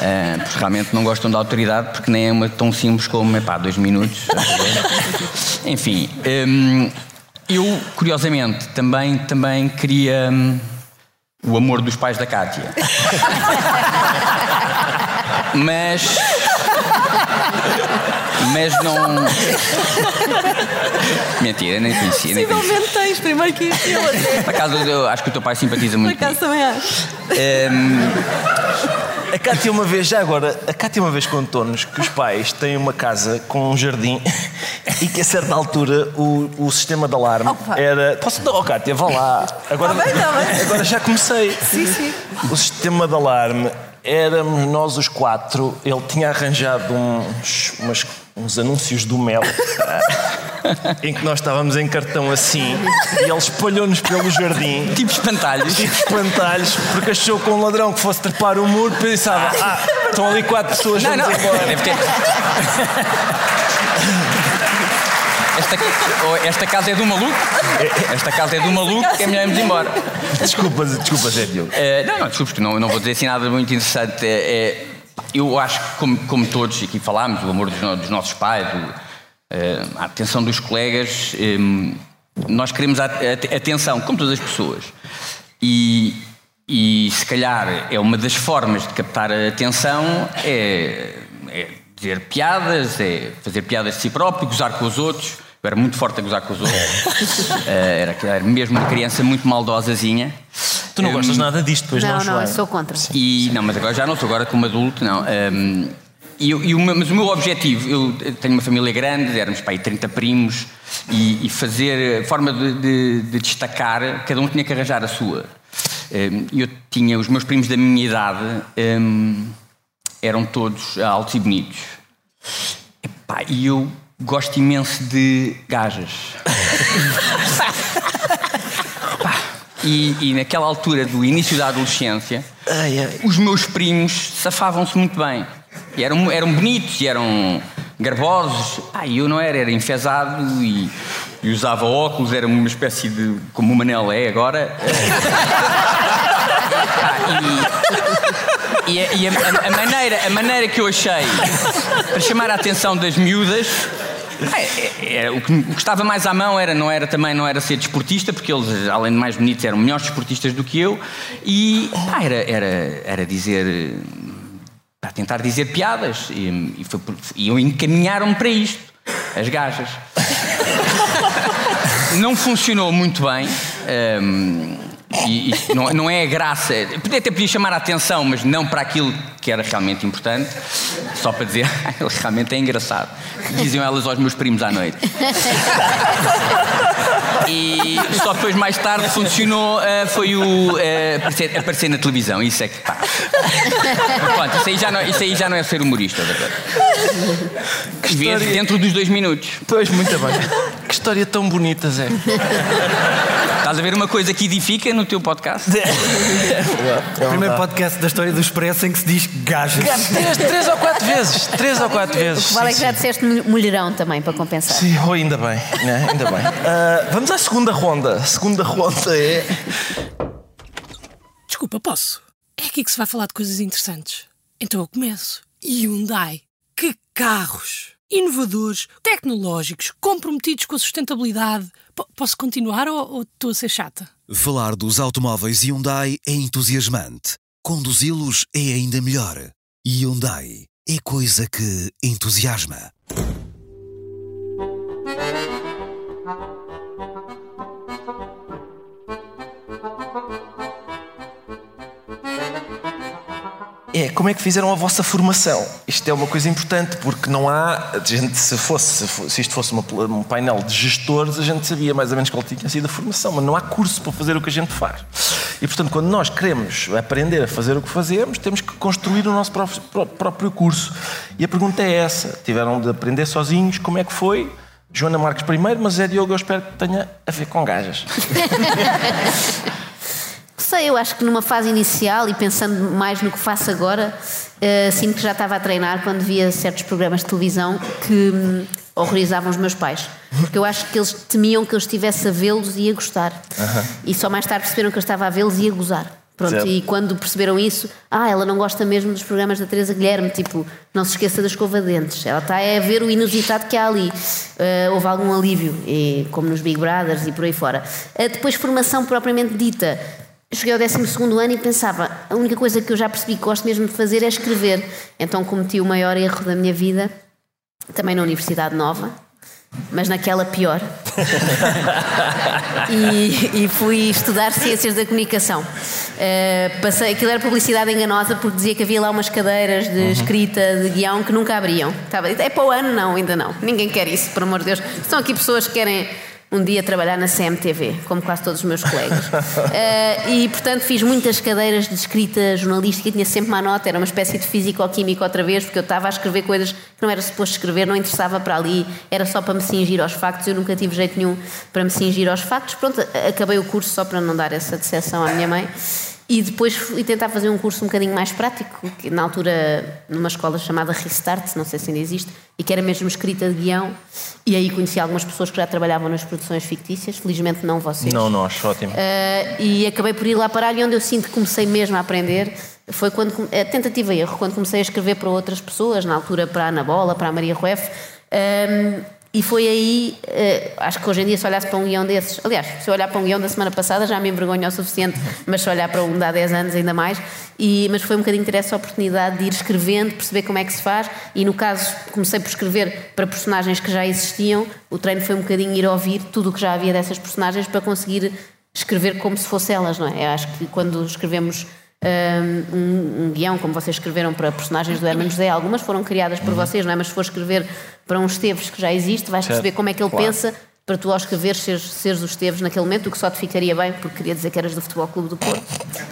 Eh, porque realmente não gostam da autoridade, porque nem é uma tão simples como, epá, dois minutos. Enfim, hum, eu, curiosamente, também, também queria hum, o amor dos pais da Cátia. Mas... Mas não... Mentira, nem conhecia, nem. Possivelmente tens, primeiro que eu. Por acaso, eu acho que o teu pai simpatiza Por muito acaso comigo. também acho. Hum, A Cátia uma vez, já agora, a Cátia uma vez contou-nos que os pais têm uma casa com um jardim e que a certa altura o, o sistema de alarme Opa. era. Posso dar, oh Cátia, vá lá. Agora, Tá bem, tá bem. agora já comecei. Sim, sim. O sistema de alarme éramos nós os quatro. Ele tinha arranjado uns, umas- uns anúncios do mel em que nós estávamos em cartão assim e ele espalhou-nos pelo jardim. tipo espantalhos. Tipo espantalhos, porque achou que um ladrão que fosse trepar o muro pensava: ah, estão ali quatro pessoas, Não, vamos não. embora. Deve ter. esta, oh, esta casa é do maluco. Esta casa é do maluco, que é melhor irmos embora. Desculpa, desculpa, Zé Diogo. Eh, não, não, desculpes, que não, não vou dizer assim nada muito interessante. É, é, eu acho que, como, como todos aqui falámos, o amor dos, dos nossos pais, o, eh, a atenção dos colegas, eh, nós queremos a, a- atenção, como todas as pessoas. E, e se calhar é uma das formas de captar a atenção é, é dizer piadas, é fazer piadas de si próprio, gozar com os outros. Eu era muito forte a gozar com os outros. Eh, era, era mesmo uma criança muito maldosazinha. Tu não Hum, gostas nada disto, pois não, Não, não, Joana? eu sou contra. e, não, mas agora já não estou agora como adulto, não. Hum, e, eu- e o meu- mas o meu objetivo, eu tenho uma família grande, éramos para aí 30 primos, e, e fazer, a forma de, de- de destacar, cada um tinha que arranjar a sua. Hum, eu tinha, os meus primos da minha idade hum, eram todos altos e bonitos. Epá, e eu gosto imenso de gajas. E, e naquela altura do início da adolescência, Ai, ai. os meus primos safavam-se muito bem. E eram, eram bonitos e eram garbosos. Ah, e eu não era, era enfesado e, e usava óculos, era uma espécie de. como o Manel é agora. Ah, e e, a, e a- a maneira, a maneira que eu achei para chamar a atenção das miúdas. Ah, é- é- o, que, o que estava mais à mão era, não era também não era ser desportista, porque eles, além de mais bonitos, eram melhores desportistas do que eu, e pá, era, era, era dizer para tentar dizer piadas e, e, foi e encaminharam-me para isto, as gajas. não funcionou muito bem. hum, e, e não, não é a graça. Podia até podia chamar a atenção, mas não para aquilo que era realmente importante. Só para dizer, "Ah, ele realmente é engraçado. Diziam elas aos meus primos à noite. E só depois, mais tarde, funcionou. eh, foi o eh, aparecer, aparecer na televisão. Isso é que pá. Pronto, isso aí já não, isso aí já não é ser humorista. Vês história- dentro dos dois minutos. Pois, muito bem. Que história tão bonita, Zé. Estás a ver uma coisa que edifica no teu podcast? O primeiro podcast da história do Expresso em que se diz gajas. Três, três ou quatro vezes. Três ou quatro vezes. Vale é que já disseste mul- mulherão também, para compensar. Sim, oh, ainda bem, né? ainda bem. Ah, vamos à segunda ronda. A segunda ronda é. Desculpa, posso? É aqui que se vai falar de coisas interessantes. Então eu começo. Hyundai. Que carros! Inovadores, tecnológicos, comprometidos com a sustentabilidade. Po- posso continuar ou estou a ser chata? Falar dos automóveis Hyundai é entusiasmante. Conduzi-los é ainda melhor. Hyundai é coisa que entusiasma. É, como é que fizeram a vossa formação? Isto é uma coisa importante, porque não há. Gente, se, fosse, se isto fosse uma um painel de gestores, a gente sabia mais ou menos qual tinha sido a formação, mas não há curso para fazer o que a gente faz. E, portanto, quando nós queremos aprender a fazer o que fazemos, temos que construir o nosso pró- pró- próprio curso. E a pergunta é essa: tiveram de aprender sozinhos? Como é que foi? Joana Marques primeiro, mas é Diogo, eu espero que tenha a ver com gajas. Sei, eu acho que numa fase inicial e pensando mais no que faço agora, eh, sinto que já estava a treinar quando via certos programas de televisão que hum, horrorizavam os meus pais. Porque eu acho que eles temiam que eu estivesse a vê-los e a gostar. E só mais tarde perceberam que eu estava a vê-los e a gozar. Pronto, Certo. e quando perceberam isso, ah, ela não gosta mesmo dos programas da Teresa Guilherme, tipo, não se esqueça da escova de dentes. Ela está a ver o inusitado que há ali. Eh, houve algum alívio, e, como nos Big Brothers e por aí fora. Eh, depois, formação propriamente dita. Cheguei ao 12 ano e pensava: a única coisa que eu já percebi que gosto mesmo de fazer é escrever. Então cometi o maior erro da minha vida, também na Universidade Nova, mas naquela pior. e, e fui estudar Ciências da Comunicação. Eh, passei, aquilo era publicidade enganosa porque dizia que havia lá umas cadeiras de escrita de guião que nunca abriam. Estava, é para o ano? Não, ainda não. Ninguém quer isso, por amor de Deus. São aqui pessoas que querem um dia trabalhar na CMTV, como quase todos os meus colegas. Eh, e, portanto, fiz muitas cadeiras de escrita jornalística, tinha sempre uma nota, era uma espécie de físico-química outra vez, porque eu estava a escrever coisas que não era suposto escrever, não interessava para ali, era só para me cingir aos factos, eu nunca tive jeito nenhum para me cingir aos factos. Pronto, acabei o curso só para não dar essa decepção à minha mãe. E depois fui tentar fazer um curso um bocadinho mais prático, que na altura numa escola chamada Restart, não sei se ainda existe, e que era mesmo escrita de guião. E aí conheci algumas pessoas que já trabalhavam nas produções fictícias, felizmente não vocês. Não, nós, ótimo. Uh, e acabei por ir lá parar e onde eu sinto que comecei mesmo a aprender foi quando a tentativa e erro, quando comecei a escrever para outras pessoas, na altura para a Ana Bola, para a Maria Rueff. Um, e foi aí, uh, acho que hoje em dia, se olhasse para um guião desses, aliás, se eu olhar para um guião da semana passada já me envergonho o suficiente, mas se olhar para um de há 10 anos ainda mais. E, mas foi um bocadinho ter essa oportunidade de ir escrevendo, perceber como é que se faz. E no caso, comecei por escrever para personagens que já existiam. O treino foi um bocadinho ir ouvir tudo o que já havia dessas personagens para conseguir escrever como se fossem elas, não é? Eu acho que quando escrevemos um, um guião, como vocês escreveram para personagens do Herman José, algumas foram criadas por uhum. vocês, não é? Mas se for escrever para um Esteves que já existe, vais certo. perceber como é que ele claro. pensa para tu ao escrever seres, seres os Esteves naquele momento, o que só te ficaria bem, porque queria dizer que eras do Futebol Clube do Porto.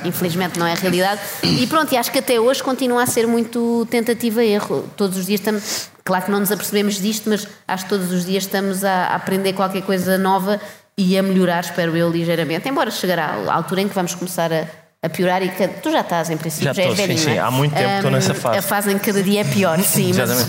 Infelizmente não é a realidade. E pronto, e acho que até hoje continua a ser muito tentativa e erro. Todos os dias estamos. Claro que não nos apercebemos disto, mas acho que todos os dias estamos a aprender qualquer coisa nova e a melhorar, espero eu, ligeiramente. Embora chegará a altura em que vamos começar a a piorar e tu já estás em princípio, já, já velhinho, sim, sim, há muito tempo um, estou nessa fase. A fase em que cada dia é pior, sim, mas,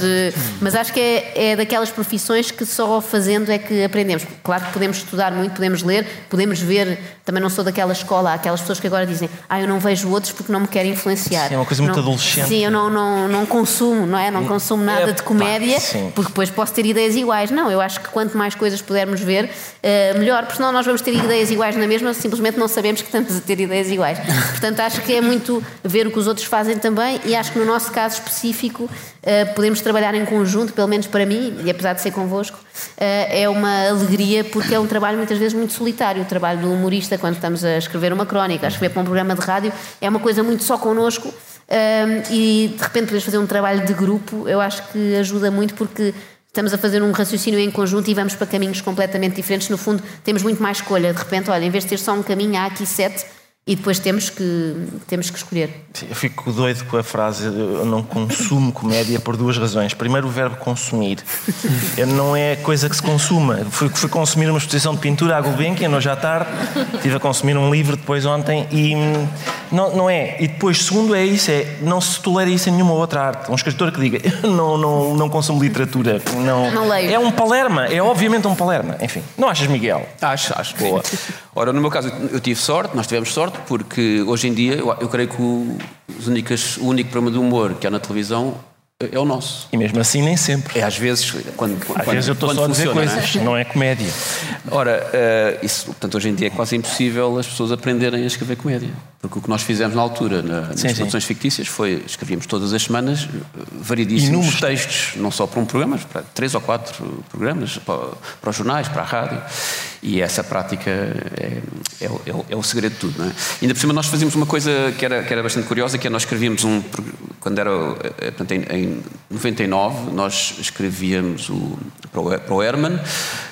mas, acho que é, é daquelas profissões que só fazendo é que aprendemos. Claro que podemos estudar muito, podemos ler, podemos ver, também não sou daquela escola, há aquelas pessoas que agora dizem, ah, eu não vejo outros porque não me querem influenciar. Sim, é uma coisa muito adolescente. Sim, eu não, não, não consumo, não é? Não consumo nada é, de comédia, pá, porque depois posso ter ideias iguais. Não, eu acho que quanto mais coisas pudermos ver, uh, melhor, porque senão nós vamos ter ideias iguais na mesma, simplesmente não sabemos que estamos a ter ideias iguais. Portanto, acho que é muito ver o que os outros fazem também e acho que no nosso caso específico uh, podemos trabalhar em conjunto, pelo menos para mim, e apesar de ser convosco, uh, é uma alegria porque é um trabalho muitas vezes muito solitário. O trabalho do humorista, quando estamos a escrever uma crónica, a escrever para um programa de rádio, é uma coisa muito só connosco. Uh, e de repente podes fazer um trabalho de grupo, eu acho que ajuda muito porque estamos a fazer um raciocínio em conjunto e vamos para caminhos completamente diferentes. No fundo, temos muito mais escolha. De repente, olha, em vez de ter só um caminho, há aqui sete e depois temos que, temos que escolher. Sim, eu fico doido com a frase eu não consumo comédia por duas razões. Primeiro, o verbo consumir. Não é coisa que se consuma. Fui, fui consumir uma exposição de pintura à Gulbenkian hoje à tarde, estive a consumir um livro depois ontem e não, não é. E depois, segundo, é isso: é, não se tolera isso em nenhuma outra arte. Um escritor que diga eu não, não, não consumo literatura. Não, não leio. É um palerma, é obviamente um palerma. Enfim, não achas, Miguel? Acho, acho. Boa. Ora, no meu caso, eu tive sorte, nós tivemos sorte, porque hoje em dia eu, eu creio que o, únicas, o único programa de humor que há na televisão é o nosso. E mesmo assim nem sempre. É às vezes quando Às quando, vezes eu estou só a dizer coisas, não é? não é comédia. Ora, uh, isso, portanto, hoje em dia é quase impossível as pessoas aprenderem a escrever comédia. Porque o que nós fizemos na altura, na, nas sim, produções sim. fictícias, foi escrevíamos todas as semanas eh, variedíssimos Inúmeros. textos, não só para um programa, mas para três ou quatro programas, para, para os jornais, para a rádio. E essa prática é, é, é, é, o segredo de tudo. Não é? Ainda por cima, nós fazíamos uma coisa que era, que era bastante curiosa, que é nós escrevíamos um. Quando era. Eh, portanto, em, em 99, nós escrevíamos o, para o Herman,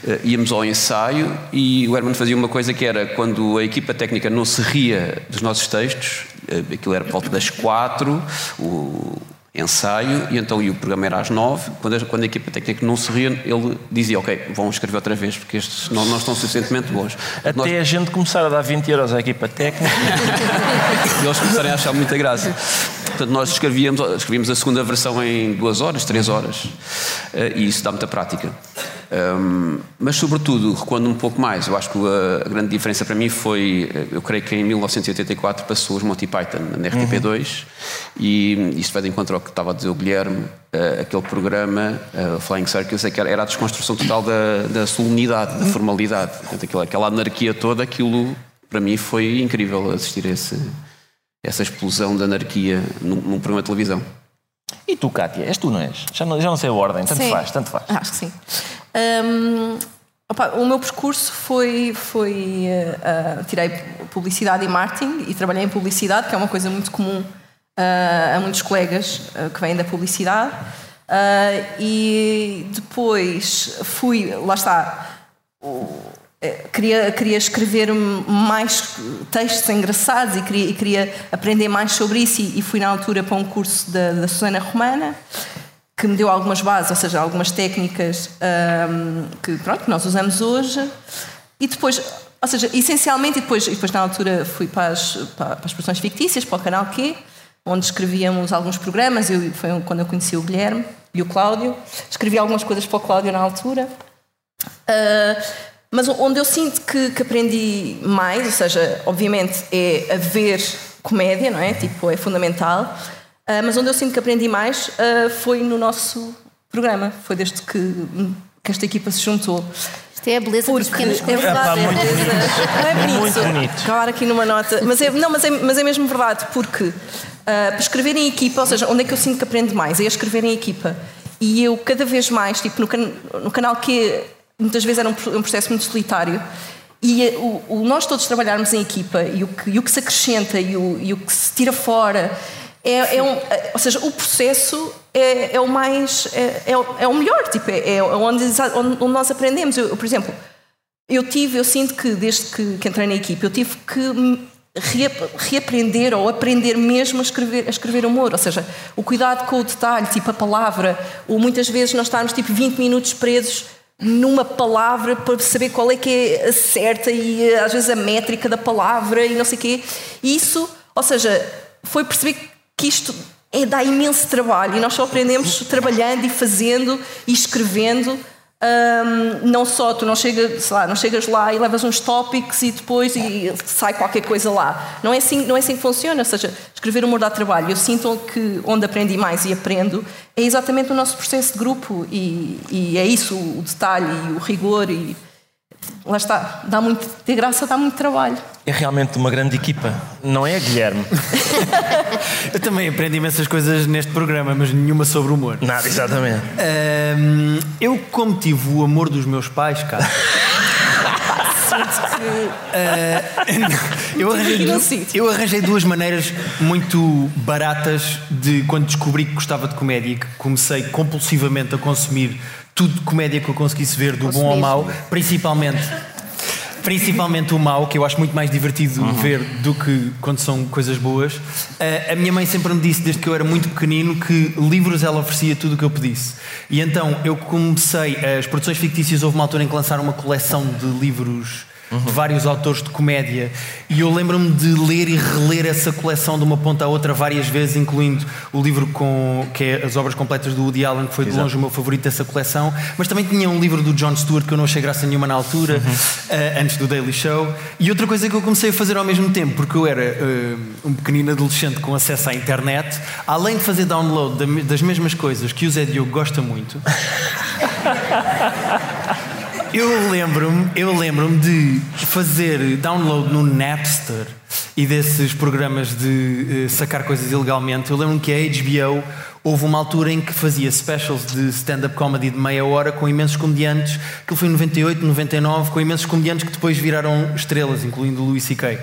eh, íamos ao ensaio e o Herman fazia uma coisa que era quando a equipa técnica não se ria dos nossos textos, eh, aquilo era por volta das quatro, o, ensaio, e então e o programa era às nove, quando a, quando a equipa técnica não se ria, ele dizia, ok, vão escrever outra vez, porque estes não, não estão suficientemente bons. Até Nós... a gente começar a dar 20 euros à equipa técnica. e eles começarem a achar muita graça. Portanto, nós escrevíamos, escrevíamos a segunda versão em duas horas, três horas, eh, e isso dá muita prática. Um, mas, sobretudo, recuando um pouco mais, eu acho que a, a, grande diferença para mim foi, eh, eu creio que em 1984 passou os Monty Python na RTP2 uhum. e isto vai de encontro ao que estava a dizer o Guilherme, uh, aquele programa, uh, Flying Circus, é era a desconstrução total da, da solenidade, da formalidade, Portanto, aquela, aquela anarquia toda, aquilo para mim foi incrível assistir a esse, essa explosão da anarquia num, num programa de televisão. E tu, Kátia, és tu, não és? Já não, já não sei a ordem, tanto sim. faz, tanto faz. Acho que sim. Um, opa, o meu percurso foi. foi uh, tirei publicidade e marketing e trabalhei em publicidade, que é uma coisa muito comum uh, a muitos colegas uh, que vêm da publicidade. e depois fui, lá está, queria, queria escrever mais textos engraçados e queria, e queria aprender mais sobre isso e, e, fui na altura para um curso da, da Susana Romana que me deu algumas bases, ou seja, algumas técnicas um, que, pronto, nós usamos hoje. E depois, Ou seja, essencialmente, e depois, e depois na altura fui para as, para, para as produções fictícias, para o canal Q, onde escrevíamos alguns programas. Eu, foi quando eu conheci o Guilherme e o Cláudio. Escrevi algumas coisas para o Cláudio na altura. Uh, mas onde eu sinto que, que, aprendi mais, ou seja, obviamente é a ver comédia, não é? Tipo, é fundamental. Uh, mas onde eu sinto que aprendi mais uh, foi no nosso programa. Foi desde que, que esta equipa se juntou. Isto é a beleza Porque dos pequenos é verdade, é, Não é bonito. Muito bonito. Acabar aqui numa nota. Mas é, não, mas é, mas é mesmo verdade, porque uh, para escrever em equipa, ou seja, onde é que eu sinto que aprendo mais? É a escrever em equipa. E eu cada vez mais, tipo, no, can, no canal que muitas vezes era um, um processo muito solitário, e o, o, nós todos trabalharmos em equipa e o que, e o que se acrescenta e o, e o que se tira fora é, é um, ou seja, o processo é, é o mais é, é, é, o melhor, tipo, é, é onde, onde, nós aprendemos. Eu, por exemplo, eu tive, eu sinto que desde que, que entrei na equipe, eu tive que reaprender ou aprender mesmo a escrever, a escrever humor, ou seja, o cuidado com o detalhe, tipo a palavra, ou muitas vezes nós estarmos tipo 20 minutos presos numa palavra para saber qual é que é a certa e às vezes a métrica da palavra e não sei o quê. Isso, ou seja, foi perceber que isto é, dá imenso trabalho e nós só aprendemos trabalhando e fazendo e escrevendo. Um, não só tu não chegas, lá, não chegas lá e levas uns tópicos e depois e sai qualquer coisa lá. Não é assim, não é assim que funciona. Ou seja, escrever humor dá trabalho. Eu sinto que onde aprendi mais e aprendo é exatamente o nosso processo de grupo e, e é isso o detalhe e o rigor e lá está, dá muito, ter graça dá muito trabalho. É realmente uma grande equipa, não é, Guilherme? Eu também aprendi imensas coisas neste programa, mas nenhuma sobre humor. Nada, exatamente. Um, eu, como tive o amor dos meus pais, cara. Uh, eu, arranjei duas, eu arranjei duas maneiras muito baratas de quando descobri que gostava de comédia e que comecei compulsivamente a consumir tudo de comédia que eu conseguisse ver, do bom ao mau, principalmente. Principalmente o mau, que eu acho muito mais divertido uhum. ver do que quando são coisas boas. Uh, a minha mãe sempre me disse, desde que eu era muito pequenino, que livros ela oferecia tudo o que eu pedisse. E então eu comecei, as produções fictícias, houve uma altura em que lançaram uma coleção de livros uhum. de vários autores de comédia. E eu lembro-me de ler e reler essa coleção de uma ponta à outra várias vezes, incluindo o livro com, que é as obras completas do Woody Allen, que foi de longe o meu favorito dessa coleção. Mas também tinha um livro do John Stewart que eu não achei graça nenhuma na altura, uhum. uh, antes do Daily Show. E outra coisa que eu comecei a fazer ao mesmo tempo, porque eu era uh, um pequenino adolescente com acesso à internet, além de fazer download das mesmas coisas que o Zé Diogo gosta muito. Eu lembro-me, eu lembro-me de fazer download no Napster e desses programas de uh, sacar coisas ilegalmente. Eu lembro-me que a HBO houve uma altura em que fazia specials de stand-up comedy de meia hora com imensos comediantes, que foi em 98, 99, com imensos comediantes que depois viraram estrelas, incluindo o Louis C.K.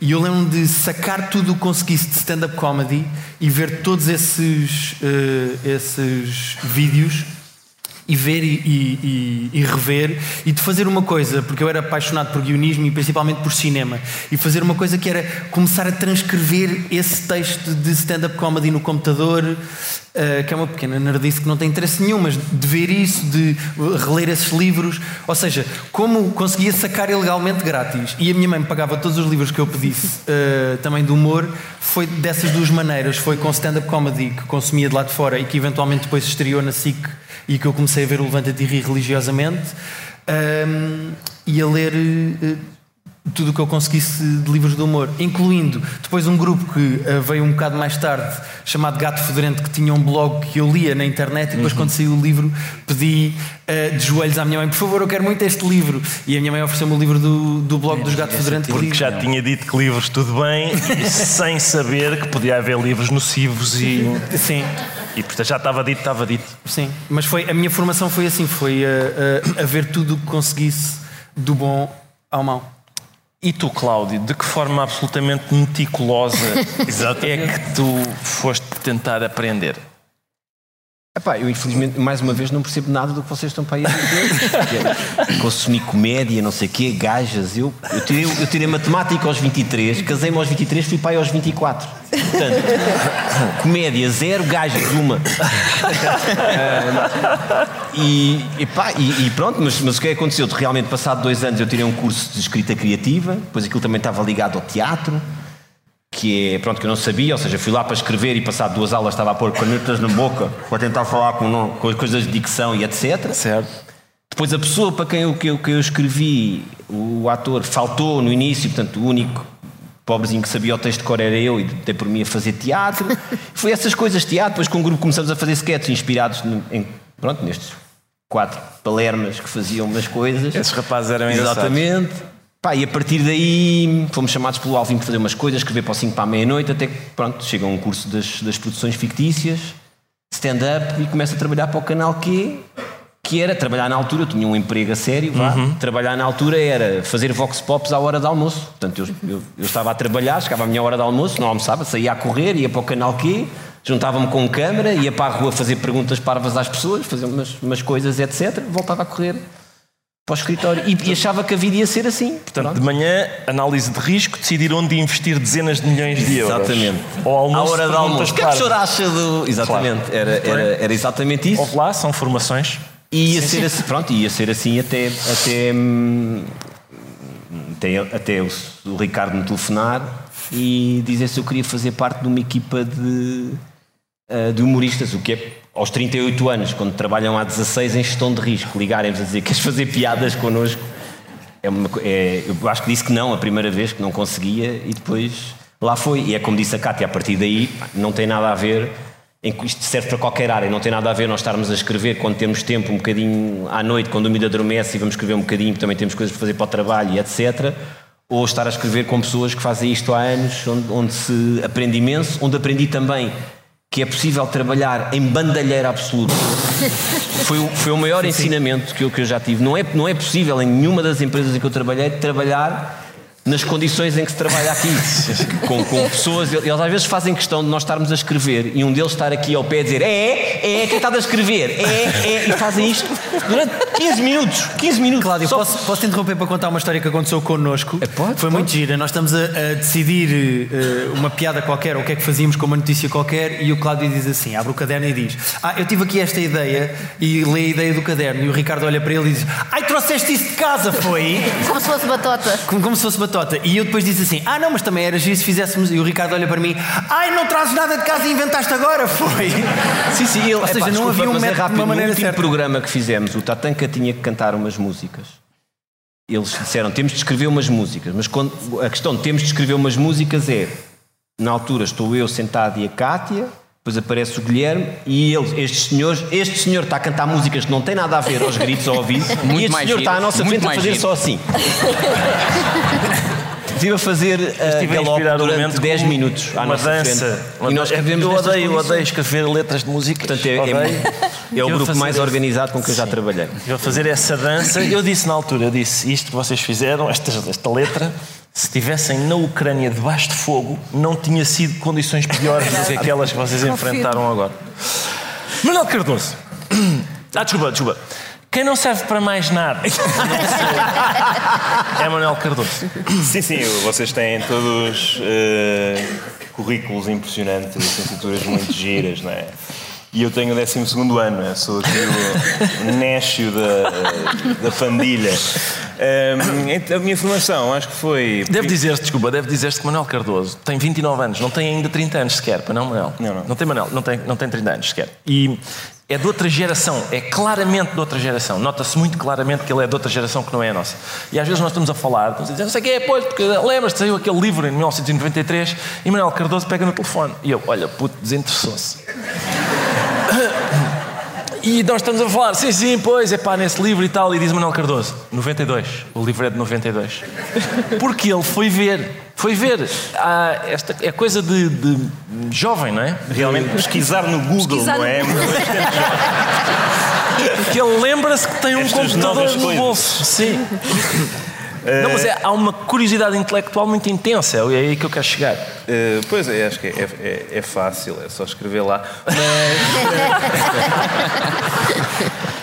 E eu lembro de sacar tudo o que conseguisse de stand-up comedy e ver todos esses, uh, esses vídeos e ver e, e, e, rever e de fazer uma coisa, porque eu era apaixonado por guionismo e principalmente por cinema, e fazer uma coisa que era começar a transcrever esse texto de stand-up comedy no computador, uh, que é uma pequena nerdice que não tem interesse nenhum, mas de ver isso, de reler esses livros, ou seja, como conseguia sacar ilegalmente grátis e a minha mãe me pagava todos os livros que eu pedisse uh, também do humor, foi dessas duas maneiras, foi com stand-up comedy que consumia de lá de fora e que eventualmente depois estreou na SIC e que eu comecei a ver o Levanta-te e Ri religiosamente um, e a ler uh, tudo o que eu conseguisse de livros de humor, incluindo depois um grupo que uh, veio um bocado mais tarde, chamado Gato Fedorento, que tinha um blog que eu lia na internet e depois, uhum. quando saiu o livro, pedi uh, de joelhos à minha mãe: por favor, eu quero muito este livro. E a minha mãe ofereceu-me o livro do, do blog dos Gato Fedorento. Porque já tinha dito que livros tudo bem, sem saber que podia haver livros nocivos e. Sim. E portanto já estava dito, estava dito. Sim, mas foi, a minha formação foi assim: foi a, a, a ver tudo o que conseguisse do bom ao mau. E tu, Cláudio, de que forma absolutamente meticulosa é que tu foste tentar aprender? Epá, eu infelizmente, mais uma vez, não percebo nada do que vocês estão para aí a dizer. Consumi comédia, não sei o quê, gajas. Eu, eu, tirei, eu tirei matemática aos 23, casei-me aos 23, fui pai aos 24. Portanto, comédia zero, gajas uma. E, e, pá, e, e pronto, mas, mas o que é que aconteceu? Realmente, passado dois anos, eu tirei um curso de escrita criativa, depois aquilo também estava ligado ao teatro, que é, pronto, que eu não sabia, ou seja, fui lá para escrever e passado duas aulas estava a pôr canetas na boca para tentar falar com, com as coisas de dicção e etc. Certo. Depois a pessoa para quem eu, que eu, que eu escrevi, o ator, faltou no início, portanto, o único pobrezinho que sabia o texto de cor era eu e dei por mim a fazer teatro. Foi essas coisas, teatro, depois com o grupo começamos a fazer sketches inspirados no- em, pronto, nestes quatro palermas que faziam umas coisas. Esses rapazes eram. Exatamente. Pá, e a partir daí fomos chamados pelo Alvin para fazer umas coisas, escrever para o 5 para a meia-noite, até que pronto, chega um curso das, das produções fictícias, stand-up e começo a trabalhar para o canal Q, que era trabalhar na altura, eu tinha um emprego a sério, vá. trabalhar na altura era fazer vox pops à hora de almoço. Portanto, eu, eu, eu estava a trabalhar, chegava à minha hora de almoço, não almoçava, saía a correr, ia para o canal Q, juntava-me com câmara, ia para a rua fazer perguntas parvas às pessoas, fazer umas, umas coisas, etc. Voltava a correr para o escritório e, e achava que a vida ia ser assim. Portanto, de manhã, análise de risco, decidir onde investir dezenas de milhões de euros. Exatamente. Ao almoço, à hora de almoço. O que é que o senhor parvas. acha do. Exatamente, era, era, era exatamente isso. Houve lá, são formações. E ia ser assim, pronto, ia ser assim até, até, hum, até, até o, o Ricardo me telefonar e dizer se eu queria fazer parte de uma equipa de, ah, de humoristas, o que é aos 38 anos, quando trabalham há 16 em gestão de risco, ligarem-vos a dizer queres fazer piadas connosco. É uma, é, eu acho que disse que não a primeira vez, que não conseguia, e depois lá foi. E é como disse a Cátia, a partir daí não tem nada a ver, em que isto serve para qualquer área, não tem nada a ver nós estarmos a escrever quando temos tempo, um bocadinho à noite, quando o miúdo adormece e vamos escrever um bocadinho, também temos coisas para fazer para o trabalho e etc. Ou estar a escrever com pessoas que fazem isto há anos, onde, onde se aprende imenso, onde aprendi também que é possível trabalhar em bandalheira absoluta. Foi, o- foi o maior ensinamento que eu, que eu já tive. Não é, não é possível em nenhuma das empresas em que eu trabalhei trabalhar nas condições em que se trabalha aqui. com, com pessoas, eles às vezes fazem questão de nós estarmos a escrever e um deles estar aqui ao pé a dizer é, é, quem está a escrever, é, é, e fazem isto durante 15 minutos. 15 minutos. Cláudio, Só- posso, posso te interromper para contar uma história que aconteceu connosco? É, pode, Foi muito gira. Nós estamos a, a decidir eh, uma piada qualquer, ou o que é que fazíamos com uma notícia qualquer, e o Cláudio diz assim: abre o caderno e diz: Ah, eu tive aqui esta ideia, e lê a ideia do caderno, e o Ricardo olha para ele e diz: Ai, trouxeste isso de casa, foi? Como se fosse batota. Como, como se fosse batota. E eu depois disse assim: Ah, não, mas também era giro se fizéssemos. E o Ricardo olha para mim: Ai, não trazes nada de casa e inventaste agora, foi? Sim, sim, ele, Ou seja, epá, não desculpa, havia um mas é método de rápido. uma maneira No certa. programa que fizemos, o Tatanka tinha que cantar umas músicas. Eles disseram, temos de escrever umas músicas, mas quando, a questão de temos de escrever umas músicas é, na altura estou eu sentado e a Cátia, depois aparece o Guilherme e eles, estes senhores, este senhor está a cantar músicas que não têm nada a ver aos gritos ao ouvido, Muito e este mais senhor está à giro, nossa frente a fazer giro. só assim. Estive a fazer uh, Estive a galope durante momento 10 com minutos à uma nossa dança. frente. E nós escrevemos eu odeio, eu odeio escrever letras de música. Portanto, é, é- é o grupo mais organizado com que eu já trabalhei. Eu fazer essa dança, eu disse na altura, eu disse isto que vocês fizeram, esta, esta letra, se estivessem na Ucrânia debaixo de fogo, não tinha sido condições piores do que aquelas que vocês enfrentaram agora. Manuel Cardoso. Ah, desculpa, desculpa. Quem não serve para mais nada é Manuel Cardoso. Sim, sim, vocês têm todos eh, currículos impressionantes, licenciaturas muito giras, não é? E eu tenho o 12 ano, eu sou aqui o néscio da, da pandilha. Ehm, então, a minha formação, acho que foi. Deve dizer-se, desculpa, deve dizer-se que Manuel Cardoso tem 29 anos, não tem ainda 30 anos sequer, para não, Manuel? Não, não. Não tem Manuel, não tem, não tem 30 anos sequer. E é de outra geração, é claramente de outra geração. Nota-se muito claramente que ele é de outra geração que não é a nossa. E às vezes nós estamos a falar, estamos a dizer, não sei o que é, pois, porque lembras-te, saiu aquele livro em 1993 e Manuel Cardoso pega no telefone. E eu, olha, puto, desinteressou-se. E nós estamos a falar, sim, sim, pois, é pá, nesse livro e tal, e diz Manuel Cardoso, 92, o livro é de 92. Porque ele foi ver, foi ver, ah, esta é coisa de, de jovem, não é? Realmente pesquisar no Google, Pesquisar não no é? Porque ele lembra-se que tem um Estas computador no bolso. Sim. Não, mas é, há uma curiosidade intelectual muito intensa, é aí que eu quero chegar. Eh, pois é, acho que é, é- é fácil, é só escrever lá. Mas.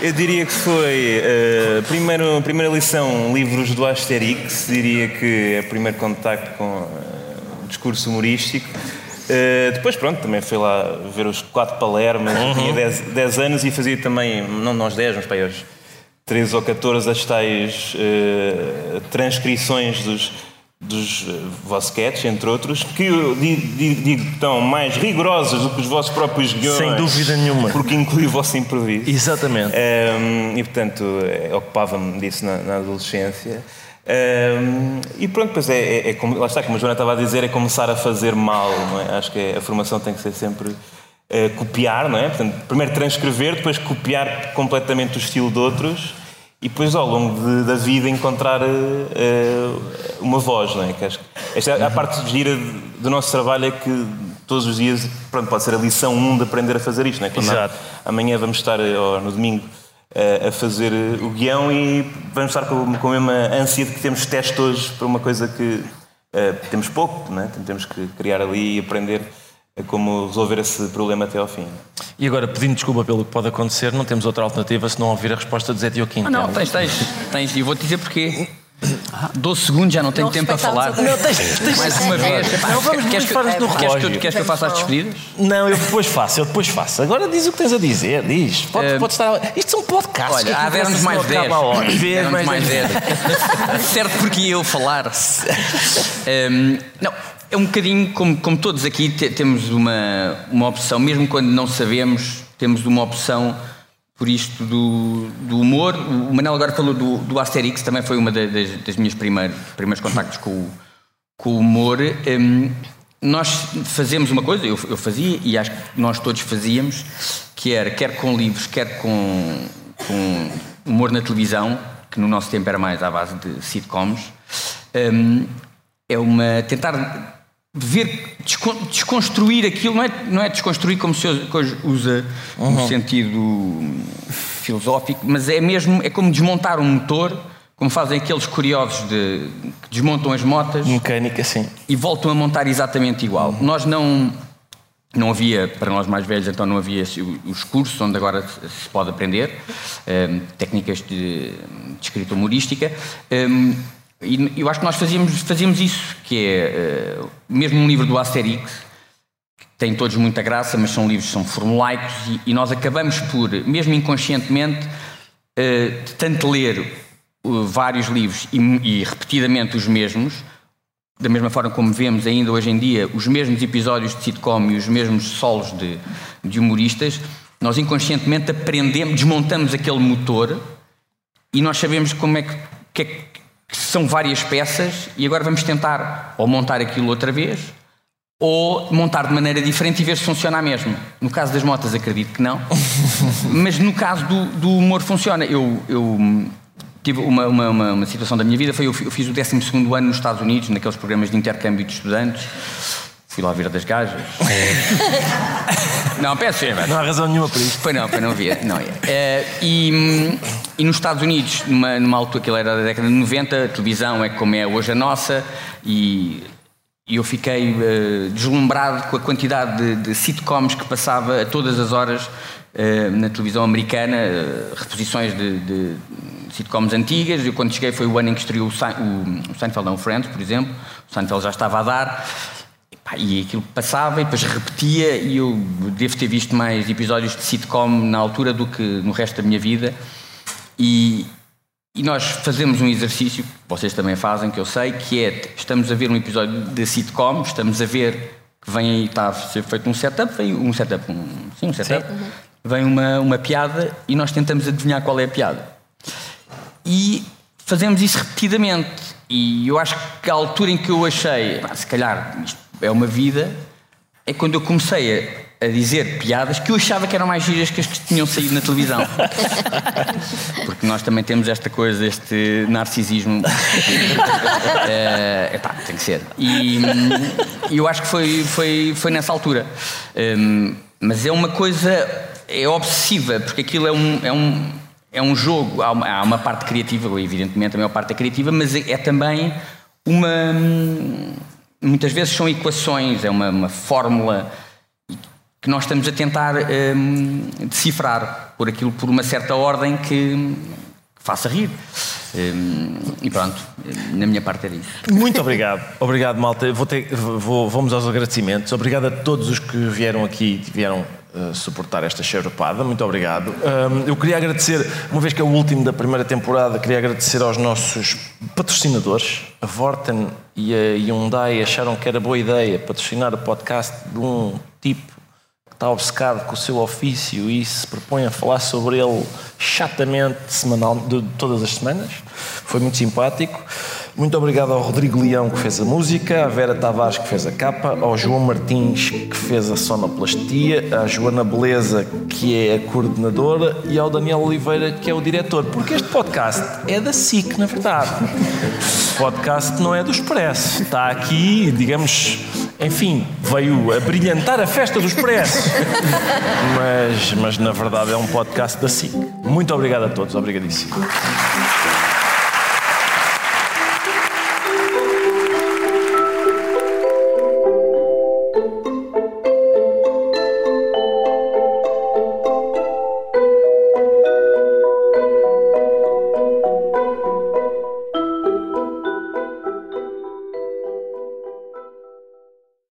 eu diria que foi. eh, primeiro, primeira lição, livros do Asterix. Diria que é o primeiro contacto com o discurso humorístico. Uh, depois, pronto, também fui lá ver os quatro Palermas, Uhum. tinha 10, 10 anos e fazia também, não nós 10, mas para aí aos 13 ou 14, as tais uh, transcrições dos, dos vossos sketches, entre outros, que digo que estão mais rigorosas do que os vossos próprios guiões. Sem dúvida nenhuma. Porque inclui o vosso improviso. Exatamente. Um, e portanto eh, ocupava-me disso na, na adolescência. Um, e pronto, pois é, é, é como, lá está, como a Joana estava a dizer, é começar a fazer mal, não é? Acho que é- a formação tem que ser sempre eh, copiar, não é? Portanto, primeiro transcrever, depois copiar completamente o estilo de outros e depois ao longo de- da vida encontrar eh, uma voz, não é? Que acho que esta é a parte gira do nosso trabalho é que todos os dias, pronto, pode ser a lição 1 de aprender a fazer isto, não é? Quando Exato. Amanhã vamos estar, ou no domingo, a fazer o guião e vamos estar com, com a mesma ânsia de que temos teste hoje para uma coisa que eh, temos pouco, não é? temos que criar ali e aprender como resolver esse problema até ao fim. E agora, pedindo desculpa pelo que pode acontecer, não temos outra alternativa se não ouvir a resposta de Zé Dioquim. Ah, não, tens, tens, tens. E vou-te dizer porquê. 12 segundos, já não tenho Não tempo para falar. Não, tens- tens- Mais uma vez. Não, vamos- queres que- queres que, relógio. eu- queres que eu faça as despedidas? Não, eu depois faço, eu depois faço. Agora diz o que tens a dizer, diz. Pode, Eh, pode estar. Isto são podcasts. que Olha, há aquilo deram-nos parece mais que não 10. acaba a hora. Vês, Deram-nos mais 10. certo, porque ia eu falar. Hum, não, é um bocadinho como, como todos aqui te- temos uma, uma opção, mesmo quando não sabemos, temos uma opção por isto do, do humor. O Manel agora falou do, do Asterix, também foi uma da- das, das minhas primeiras, primeiros contactos com o, com o humor. Hum, nós fazemos uma coisa, eu, eu fazia e acho que nós todos fazíamos, que era, quer com livros, quer com, com humor na televisão, que no nosso tempo era mais à base de sitcoms, hum, é uma. tentar ver, descon- desconstruir aquilo, não é, não é desconstruir como se hoje usa no sentido filosófico, mas é mesmo, é como desmontar um motor, como fazem aqueles curiosos de, que desmontam as motas Mecânica, sim. e voltam a montar exatamente igual. Nós não. Não havia, para nós mais velhos, então não havia os cursos onde agora se pode aprender, eh, técnicas de, de escrita humorística. eh, e eu acho que nós fazíamos, fazíamos isso, que é eh, mesmo um livro do Asterix, que tem todos muita graça, mas são livros são formulaicos, e, e nós acabamos por, mesmo inconscientemente, eh, de tanto ler eh, vários livros e, e repetidamente os mesmos, da mesma forma como vemos ainda hoje em dia os mesmos episódios de sitcom e os mesmos solos de, de humoristas, nós inconscientemente aprendemos, desmontamos aquele motor e nós sabemos como é que, que, é que são várias peças e agora vamos tentar ou montar aquilo outra vez ou montar de maneira diferente e ver se funciona a mesma. No caso das motas acredito que não, mas no caso do, do humor funciona. Eu, eu tive uma, uma, uma, situação da minha vida, foi eu fiz o 12 ano nos Estados Unidos, naqueles programas de intercâmbio de estudantes. Fui lá ver das gajas. não, peço desculpa. Não há razão nenhuma para isto. Foi não, foi não via. Não ia. Eh, e, e nos Estados Unidos, numa, numa altura que era da década de 90, a televisão é como é hoje a nossa, e, e eu fiquei eh, deslumbrado com a quantidade de, de sitcoms que passava a todas as horas eh, na televisão americana, eh, reposições de, de sitcoms antigas. Eu, quando cheguei, foi o ano em que estreou o, Sein- o, o Seinfeld não o Friends, por exemplo. O Seinfeld já estava a dar. E aquilo passava e depois repetia, e eu devo ter visto mais episódios de sitcom na altura do que no resto da minha vida. E, e nós fazemos um exercício, que vocês também fazem, que eu sei, que é: estamos a ver um episódio de sitcom, estamos a ver que vem aí, está a ser feito um setup, vem um setup, um, sim, um setup, vem uma, uma piada e nós tentamos adivinhar qual é a piada. E fazemos isso repetidamente. E eu acho que a altura em que eu achei, "Pá, se calhar isto é uma vida, é quando eu comecei a, a dizer piadas que eu achava que eram mais giras que as que tinham saído na televisão. Porque nós também temos esta coisa, este narcisismo. É, epá, tem que ser. E, hum, eu acho que foi, foi, foi nessa altura. Hum, mas é uma coisa, é obsessiva, porque aquilo é um. É um é um jogo, há uma, há uma parte criativa, evidentemente a maior parte é criativa, mas é, é também uma. Muitas vezes são equações, é uma, uma fórmula que nós estamos a tentar hum, decifrar por aquilo por uma certa ordem que, faça rir. Hum, e pronto, na minha parte era isso. Muito obrigado. Obrigado, malta. Vou ter- vou- vamos aos agradecimentos. Obrigado a todos os que vieram aqui e vieram uh, suportar esta xeropada. Muito obrigado. Um, eu queria agradecer, uma vez que é o último da primeira temporada, queria agradecer aos nossos patrocinadores. A Vorten e a Hyundai acharam que era boa ideia patrocinar o podcast de um tipo que está obcecado com o seu ofício e se propõe a falar sobre ele chatamente, semanal, de, todas as semanas. Foi muito simpático. Muito obrigado ao Rodrigo Leão que fez a música, à Vera Tavares que fez a capa, ao João Martins que fez a sonoplastia, à Joana Beleza que é a coordenadora e ao Daniel Oliveira que é o diretor. Porque este podcast é da SIC, na verdade. O podcast não é do Expresso. Está aqui, digamos, enfim, veio a brilhantar a festa do Expresso. mas, mas na verdade é um podcast da SIC. Muito obrigado a todos, obrigadíssimo.